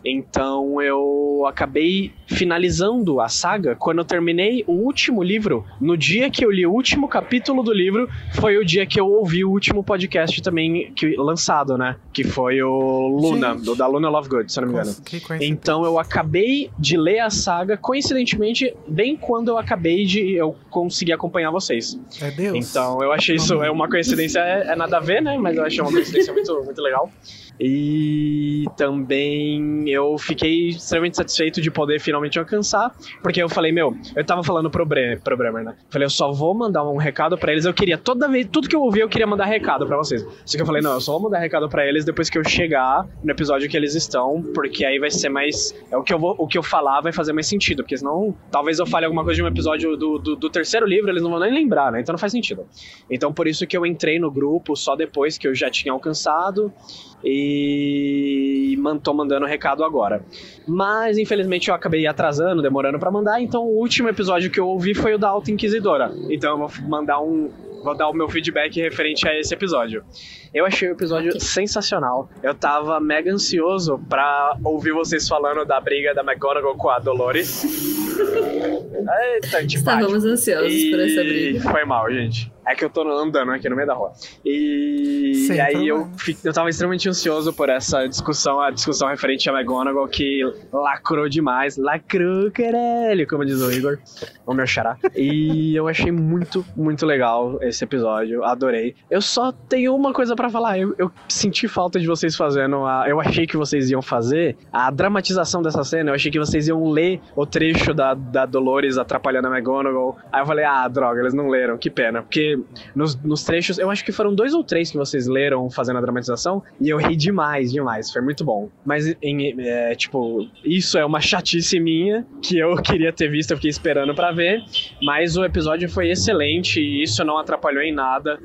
S4: Então eu acabei finalizando a saga quando eu terminei o último livro. No dia que eu li o último capítulo do livro, foi o dia que eu ouvi o último podcast também que, lançado, né? Que foi o Luna,
S1: Gente.
S4: do, da Luna Lovegood, se eu não me engano. Então eu acabei de ler a saga, coincidentemente, bem quando eu acabei de eu conseguir acompanhar vocês.
S1: É Deus.
S4: Então eu achei isso é uma coincidência, é, é nada a ver, né? Mas eu achei uma coincidência muito, muito legal. E também eu fiquei extremamente satisfeito de poder finalmente alcançar, porque eu falei, meu, eu tava falando pro, Bre Bremer, né? Falei, eu só vou mandar um recado pra eles. Eu queria, toda vez, tudo que eu ouvi, eu queria mandar recado pra vocês. Só que eu falei, não, eu só vou mandar recado pra eles depois que eu chegar no episódio que eles estão, porque aí vai ser mais. É o que eu vou, o que eu falar vai fazer mais sentido, porque senão talvez eu fale alguma coisa de um episódio do, do, do terceiro livro, eles não vão nem lembrar, né? Então não faz sentido. Então por isso que eu entrei no grupo só depois que eu já tinha alcançado e tô mandando recado agora. Mas infelizmente eu acabei atrasando, demorando pra mandar, então o último episódio que eu ouvi foi o da Alta Inquisidora. Então eu vou mandar um vou dar o meu feedback referente a esse episódio. Eu achei o episódio
S2: Ok.
S4: sensacional. Eu tava mega ansioso pra ouvir vocês falando da briga da McGonagall com a Dolores. Eita.
S2: Estávamos ansiosos por essa
S4: E
S2: briga.
S4: Foi mal, gente. É que eu tô andando aqui no meio da rua. E,
S1: Sem
S4: e aí eu, eu tava extremamente ansioso por essa discussão, a discussão referente a McGonagall, que lacrou demais. Lacrou, caralho, como diz o Igor, o meu xará. E eu achei muito, muito legal esse episódio. Adorei. Eu só tenho uma coisa pra falar. Eu, eu senti falta de vocês fazendo a. Eu achei que vocês iam fazer a dramatização dessa cena. Eu achei que vocês iam ler o trecho da, da Dolores atrapalhando a McGonagall. Aí eu falei, ah, droga, eles não leram, que pena. Porque nos, nos trechos, eu acho que foram dois ou três que vocês leram fazendo a dramatização. E eu ri demais, demais. Foi muito bom. Mas, em, é, tipo, isso é uma chatice minha que eu queria ter visto, eu fiquei esperando pra ver. Mas o episódio foi excelente e isso não atrapalhou em nada.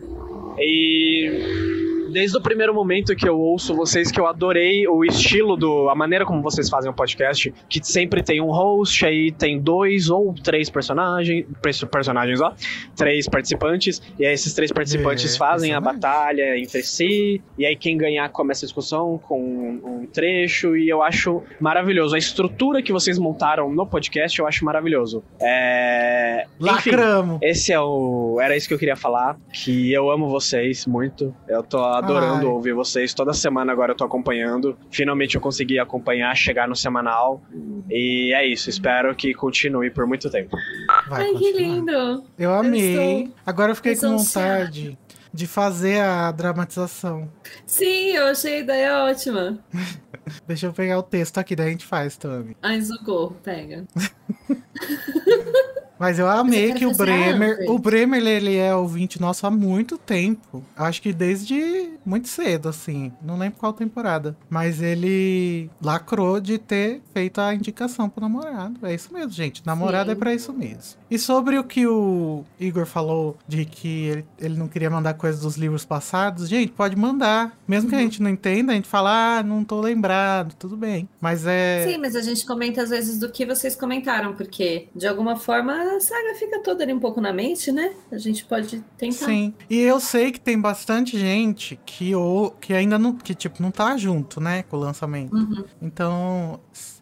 S4: E desde o primeiro momento que eu ouço vocês que eu adorei o estilo do a maneira como vocês fazem o podcast, que sempre tem um host, aí tem dois ou três personagens, perso- personagens ó, três participantes, e aí esses três participantes
S1: É,
S4: fazem a batalha entre si, e aí quem ganhar começa a discussão com um trecho, e eu acho maravilhoso a estrutura que vocês montaram no podcast, eu acho maravilhoso. É, enfim,
S1: Lacramo.
S4: esse é o. Era isso que eu queria falar. Que eu amo vocês muito. Eu tô adorando
S1: Ai.
S4: ouvir vocês. Toda semana agora eu tô acompanhando. Finalmente eu consegui acompanhar, chegar no semanal. E é isso. Espero que continue por muito tempo.
S1: Vai
S2: Ai, que
S1: continuar.
S2: lindo!
S1: Eu amei.
S2: estou
S1: Agora eu fiquei com
S2: desanciada.
S1: vontade de fazer a dramatização.
S2: Sim, eu achei a ideia ótima.
S1: Deixa eu pegar o texto aqui, daí a gente faz, Tami.
S2: Ai, socorro, pega.
S1: Mas eu amei
S2: quero
S1: que o
S2: fazer a
S1: Bremer, o Bremer, ele é ouvinte nosso há muito tempo. Acho que desde muito cedo, assim. Não lembro qual temporada. Mas ele lacrou de ter feito a indicação pro namorado. É isso mesmo, gente. Namorado
S2: Sim.
S1: é pra isso mesmo. E sobre o que o Igor falou de que ele, ele não queria mandar coisas dos livros passados, gente, pode mandar. Mesmo que a gente não entenda, a gente fala, ah, não tô lembrado, tudo bem. Mas é.
S2: Sim, mas a gente comenta às vezes do que vocês comentaram, porque de alguma forma a saga fica toda ali um pouco na mente, né? A gente pode tentar.
S1: Sim. E eu sei que tem bastante gente que, ou, que ainda não, que, tipo, não tá junto, né, com o lançamento.
S2: Uhum.
S1: Então,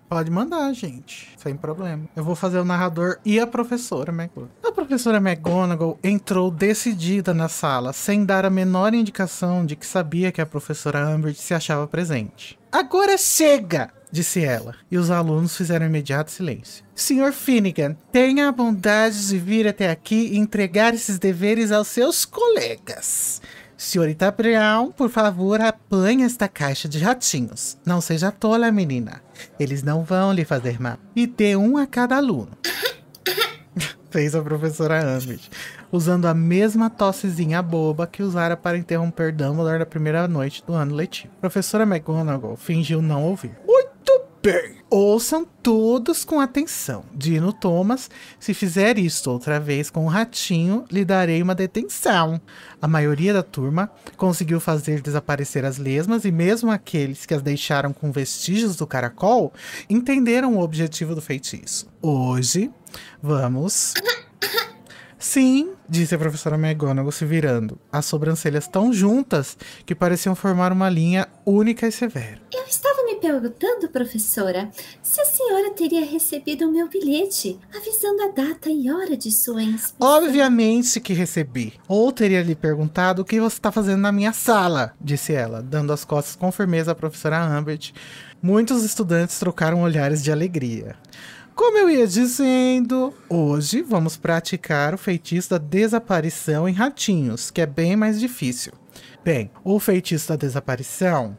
S1: pode mandar, gente. Sem problema. Eu vou fazer o narrador e a professora McGonagall. A professora McGonagall entrou decidida na sala, sem dar a menor indicação de que sabia que a professora Umbridge se achava presente. Agora chega! Disse ela, e os alunos fizeram imediato silêncio. Senhor Finnegan, tenha a bondade de vir até aqui e entregar esses deveres aos seus colegas. Senhorita Brown, por favor, apanhe esta caixa de ratinhos. Não seja tola, menina. Eles não vão lhe fazer mal. E dê um a cada aluno. Fez a professora Umbridge, usando a mesma tossezinha boba que usara para interromper Dumbledore na primeira noite do ano letivo. Professora McGonagall fingiu não ouvir. Muito bem. Ouçam todos com atenção. Dino Thomas, se fizer isto outra vez com o ratinho, lhe darei uma detenção. A maioria da turma conseguiu fazer desaparecer as lesmas e mesmo aqueles que as deixaram com vestígios do caracol entenderam o objetivo do feitiço. Hoje, vamos Sim, disse a professora McGonagall se virando, as sobrancelhas tão juntas que pareciam formar uma linha única e severa.
S5: Eu estava me perguntando, professora, se a senhora teria recebido o meu bilhete avisando a data e hora de sua inspeção.
S1: Obviamente que recebi. Ou teria lhe perguntado o que você está fazendo na minha sala, disse ela, dando as costas com firmeza à professora Humbert. Muitos estudantes trocaram olhares de alegria. Como eu ia dizendo, hoje vamos praticar o feitiço da desaparição em ratinhos, que é bem mais difícil. Bem, o feitiço da desaparição.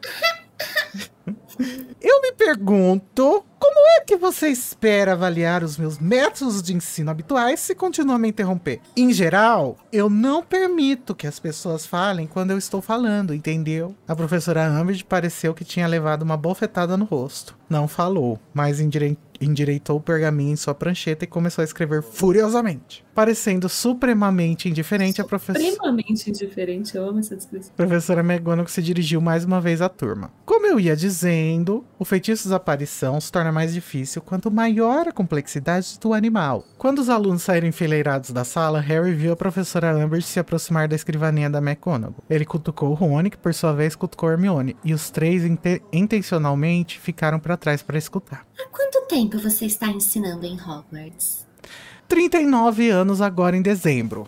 S1: Eu me pergunto como é que você espera avaliar os meus métodos de ensino habituais se continua a me interromper? Em geral, eu não permito que as pessoas falem quando eu estou falando, entendeu? A professora Umbridge pareceu que tinha levado uma bofetada no rosto. Não falou, mas endire- endireitou o pergaminho em sua prancheta e começou a escrever furiosamente. Parecendo supremamente indiferente, a professora.
S2: Extremamente indiferente, eu amo essa descrição.
S1: Professora McGonagall se dirigiu mais uma vez à turma. Como eu ia dizendo, o feitiço da aparição se torna mais difícil quanto maior a complexidade do animal. Quando os alunos saíram enfileirados da sala, Harry viu a professora Umbridge se aproximar da escrivaninha da McGonagall. Ele cutucou Rony, que por sua vez cutucou Hermione, e os três inte- intencionalmente ficaram para trás para escutar.
S5: Há quanto tempo você está ensinando em Hogwarts?
S1: 39 anos agora em dezembro.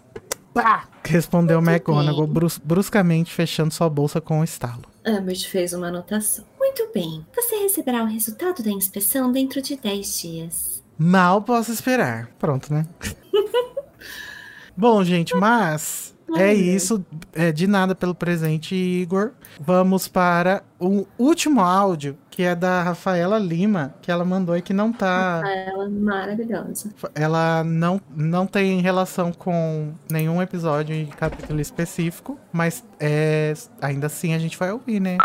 S1: Pá! Respondeu
S5: Muito
S1: McGonagall brus- bruscamente, fechando sua bolsa com um estalo.
S2: Ambert fez uma anotação.
S5: Muito bem. Você receberá o resultado da inspeção dentro de 10 dias.
S1: Mal posso esperar. Pronto, né? Bom, gente, mas é isso. É, de nada pelo presente, Igor. Vamos para o último áudio, que é da Rafaela Lima, que ela mandou e que não tá.
S2: Ela é maravilhosa.
S1: Ela não, não tem relação com nenhum episódio e capítulo específico, mas é, ainda assim a gente vai ouvir, né?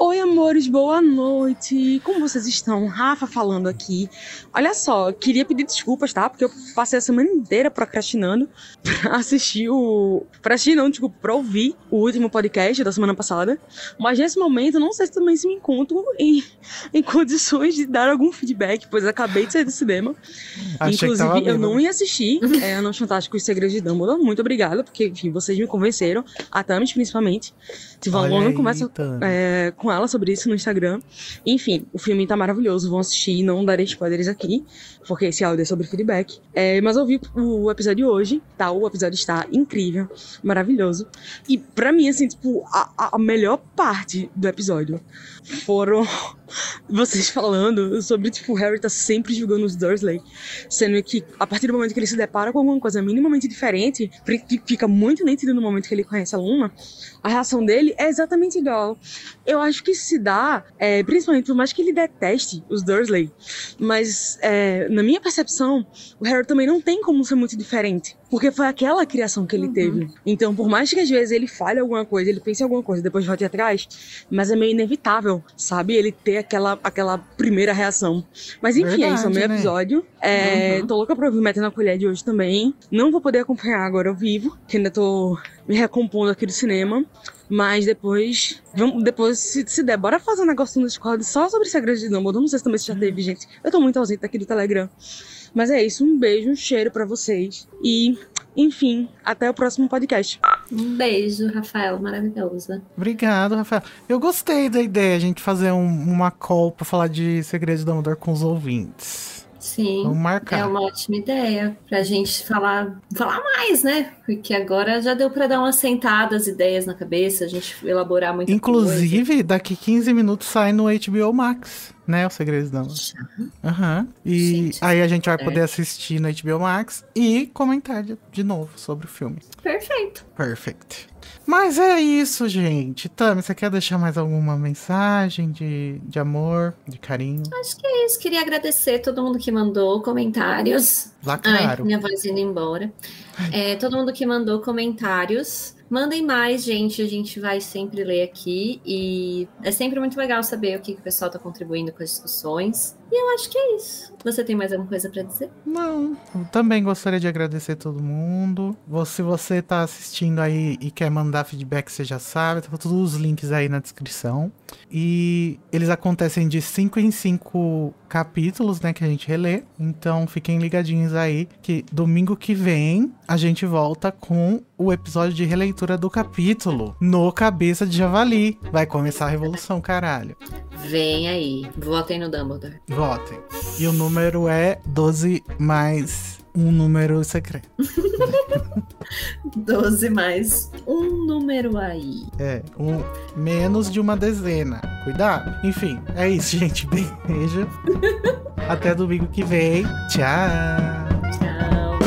S6: Oi, amores, boa noite. Como vocês estão? Rafa falando aqui. Olha só, queria pedir desculpas, tá? Porque eu passei a semana inteira procrastinando pra assistir o. Pra assistir, não, desculpa, pra ouvir o último podcast da semana passada. Mas nesse momento, não sei se também se me encontro em, em condições de dar algum feedback, pois acabei de sair do cinema.
S1: Achei
S6: Inclusive, eu não ia assistir é, Anos Fantásticos e Segredos de Dumbledore. Muito obrigada, porque, enfim, vocês me convenceram. A Tamis, principalmente. Tive uma
S1: Olha
S6: longa
S1: aí,
S6: conversa
S1: Tami.
S6: Com ela sobre isso no Instagram. Enfim, o filme tá maravilhoso, vão assistir, não darei spoilers aqui, porque esse áudio é sobre feedback. É, mas eu vi o episódio hoje, tá? O episódio está incrível, maravilhoso. E pra mim, assim, tipo, a, a- melhor parte do episódio foram vocês falando sobre, tipo, o Harry tá sempre julgando os Dursley, sendo que a partir do momento que ele se depara com alguma coisa minimamente diferente, que fica muito nítido no momento que ele conhece a Luna, a reação dele é exatamente igual. Eu acho que se dá, é, principalmente por mais que ele deteste os Dursley, mas é, na minha percepção, o Harry também não tem como ser muito diferente. Porque foi aquela criação que ele uhum. teve. Então, por mais que às vezes ele fale alguma coisa, ele pense em alguma coisa, depois volte atrás, mas é meio inevitável, sabe? Ele ter aquela, aquela primeira reação. Mas enfim, Verdade, é isso, é o meu né? episódio. É, uhum. Tô louca pra ouvir Metendo na Colher de hoje também. Não vou poder acompanhar agora ao vivo, que ainda tô me recompondo aqui do cinema. Mas depois, vamos, depois se, se der, bora fazer um negócio no Discord só sobre segredos de Dumbledore. Não sei se também você já teve, gente. Eu tô muito ausente aqui do Telegram. Mas é isso, um beijo, um cheiro para vocês. E, enfim, até o próximo podcast.
S2: Um beijo, Rafael, maravilhosa.
S1: Obrigado, Rafael. Eu gostei da ideia, a gente fazer um, uma call pra falar de Segredos de Dumbledore com os ouvintes.
S2: Sim.
S1: Vamos marcar.
S2: É uma ótima ideia pra gente falar, falar mais, né? Porque agora já deu para dar uma sentada as ideias na cabeça, a gente elaborar muito.
S1: Inclusive, coisa. daqui 15 minutos sai no HBO Max, né? O Segredos da Aham. Uhum. E gente, aí a gente vai é. poder assistir no HBO Max e comentar de, de novo sobre o filme.
S2: Perfeito.
S1: Perfect. Mas é isso, gente. Tami, você quer deixar mais alguma mensagem de, de amor, de carinho?
S2: Acho que é isso. Queria agradecer todo mundo que mandou comentários.
S1: Lá, claro.
S2: Ai, minha voz indo embora. É, todo mundo que mandou comentários. Mandem mais, gente. A gente vai sempre ler aqui. E é sempre muito legal saber o que, que o pessoal está contribuindo com as discussões. E eu acho que é isso. Você tem mais alguma coisa para dizer?
S1: Não. Eu também gostaria de agradecer todo mundo. Se você tá assistindo aí e quer mandar feedback, você já sabe. Tá todos os links aí na descrição. E eles acontecem de 5 em 5 capítulos, né, que a gente relê. Então fiquem ligadinhos aí que domingo que vem a gente volta com o episódio de releitura do capítulo no Cabeça de Javali. Vai começar a revolução, caralho.
S2: Vem aí. Votem no Dumbledore.
S1: Votem. E o número é 12 mais um número secreto.
S2: 12 mais um número aí.
S1: É, um, menos de uma dezena. Cuidado. Enfim, é isso, gente. Beijo. Até domingo que vem. Tchau.
S2: Tchau.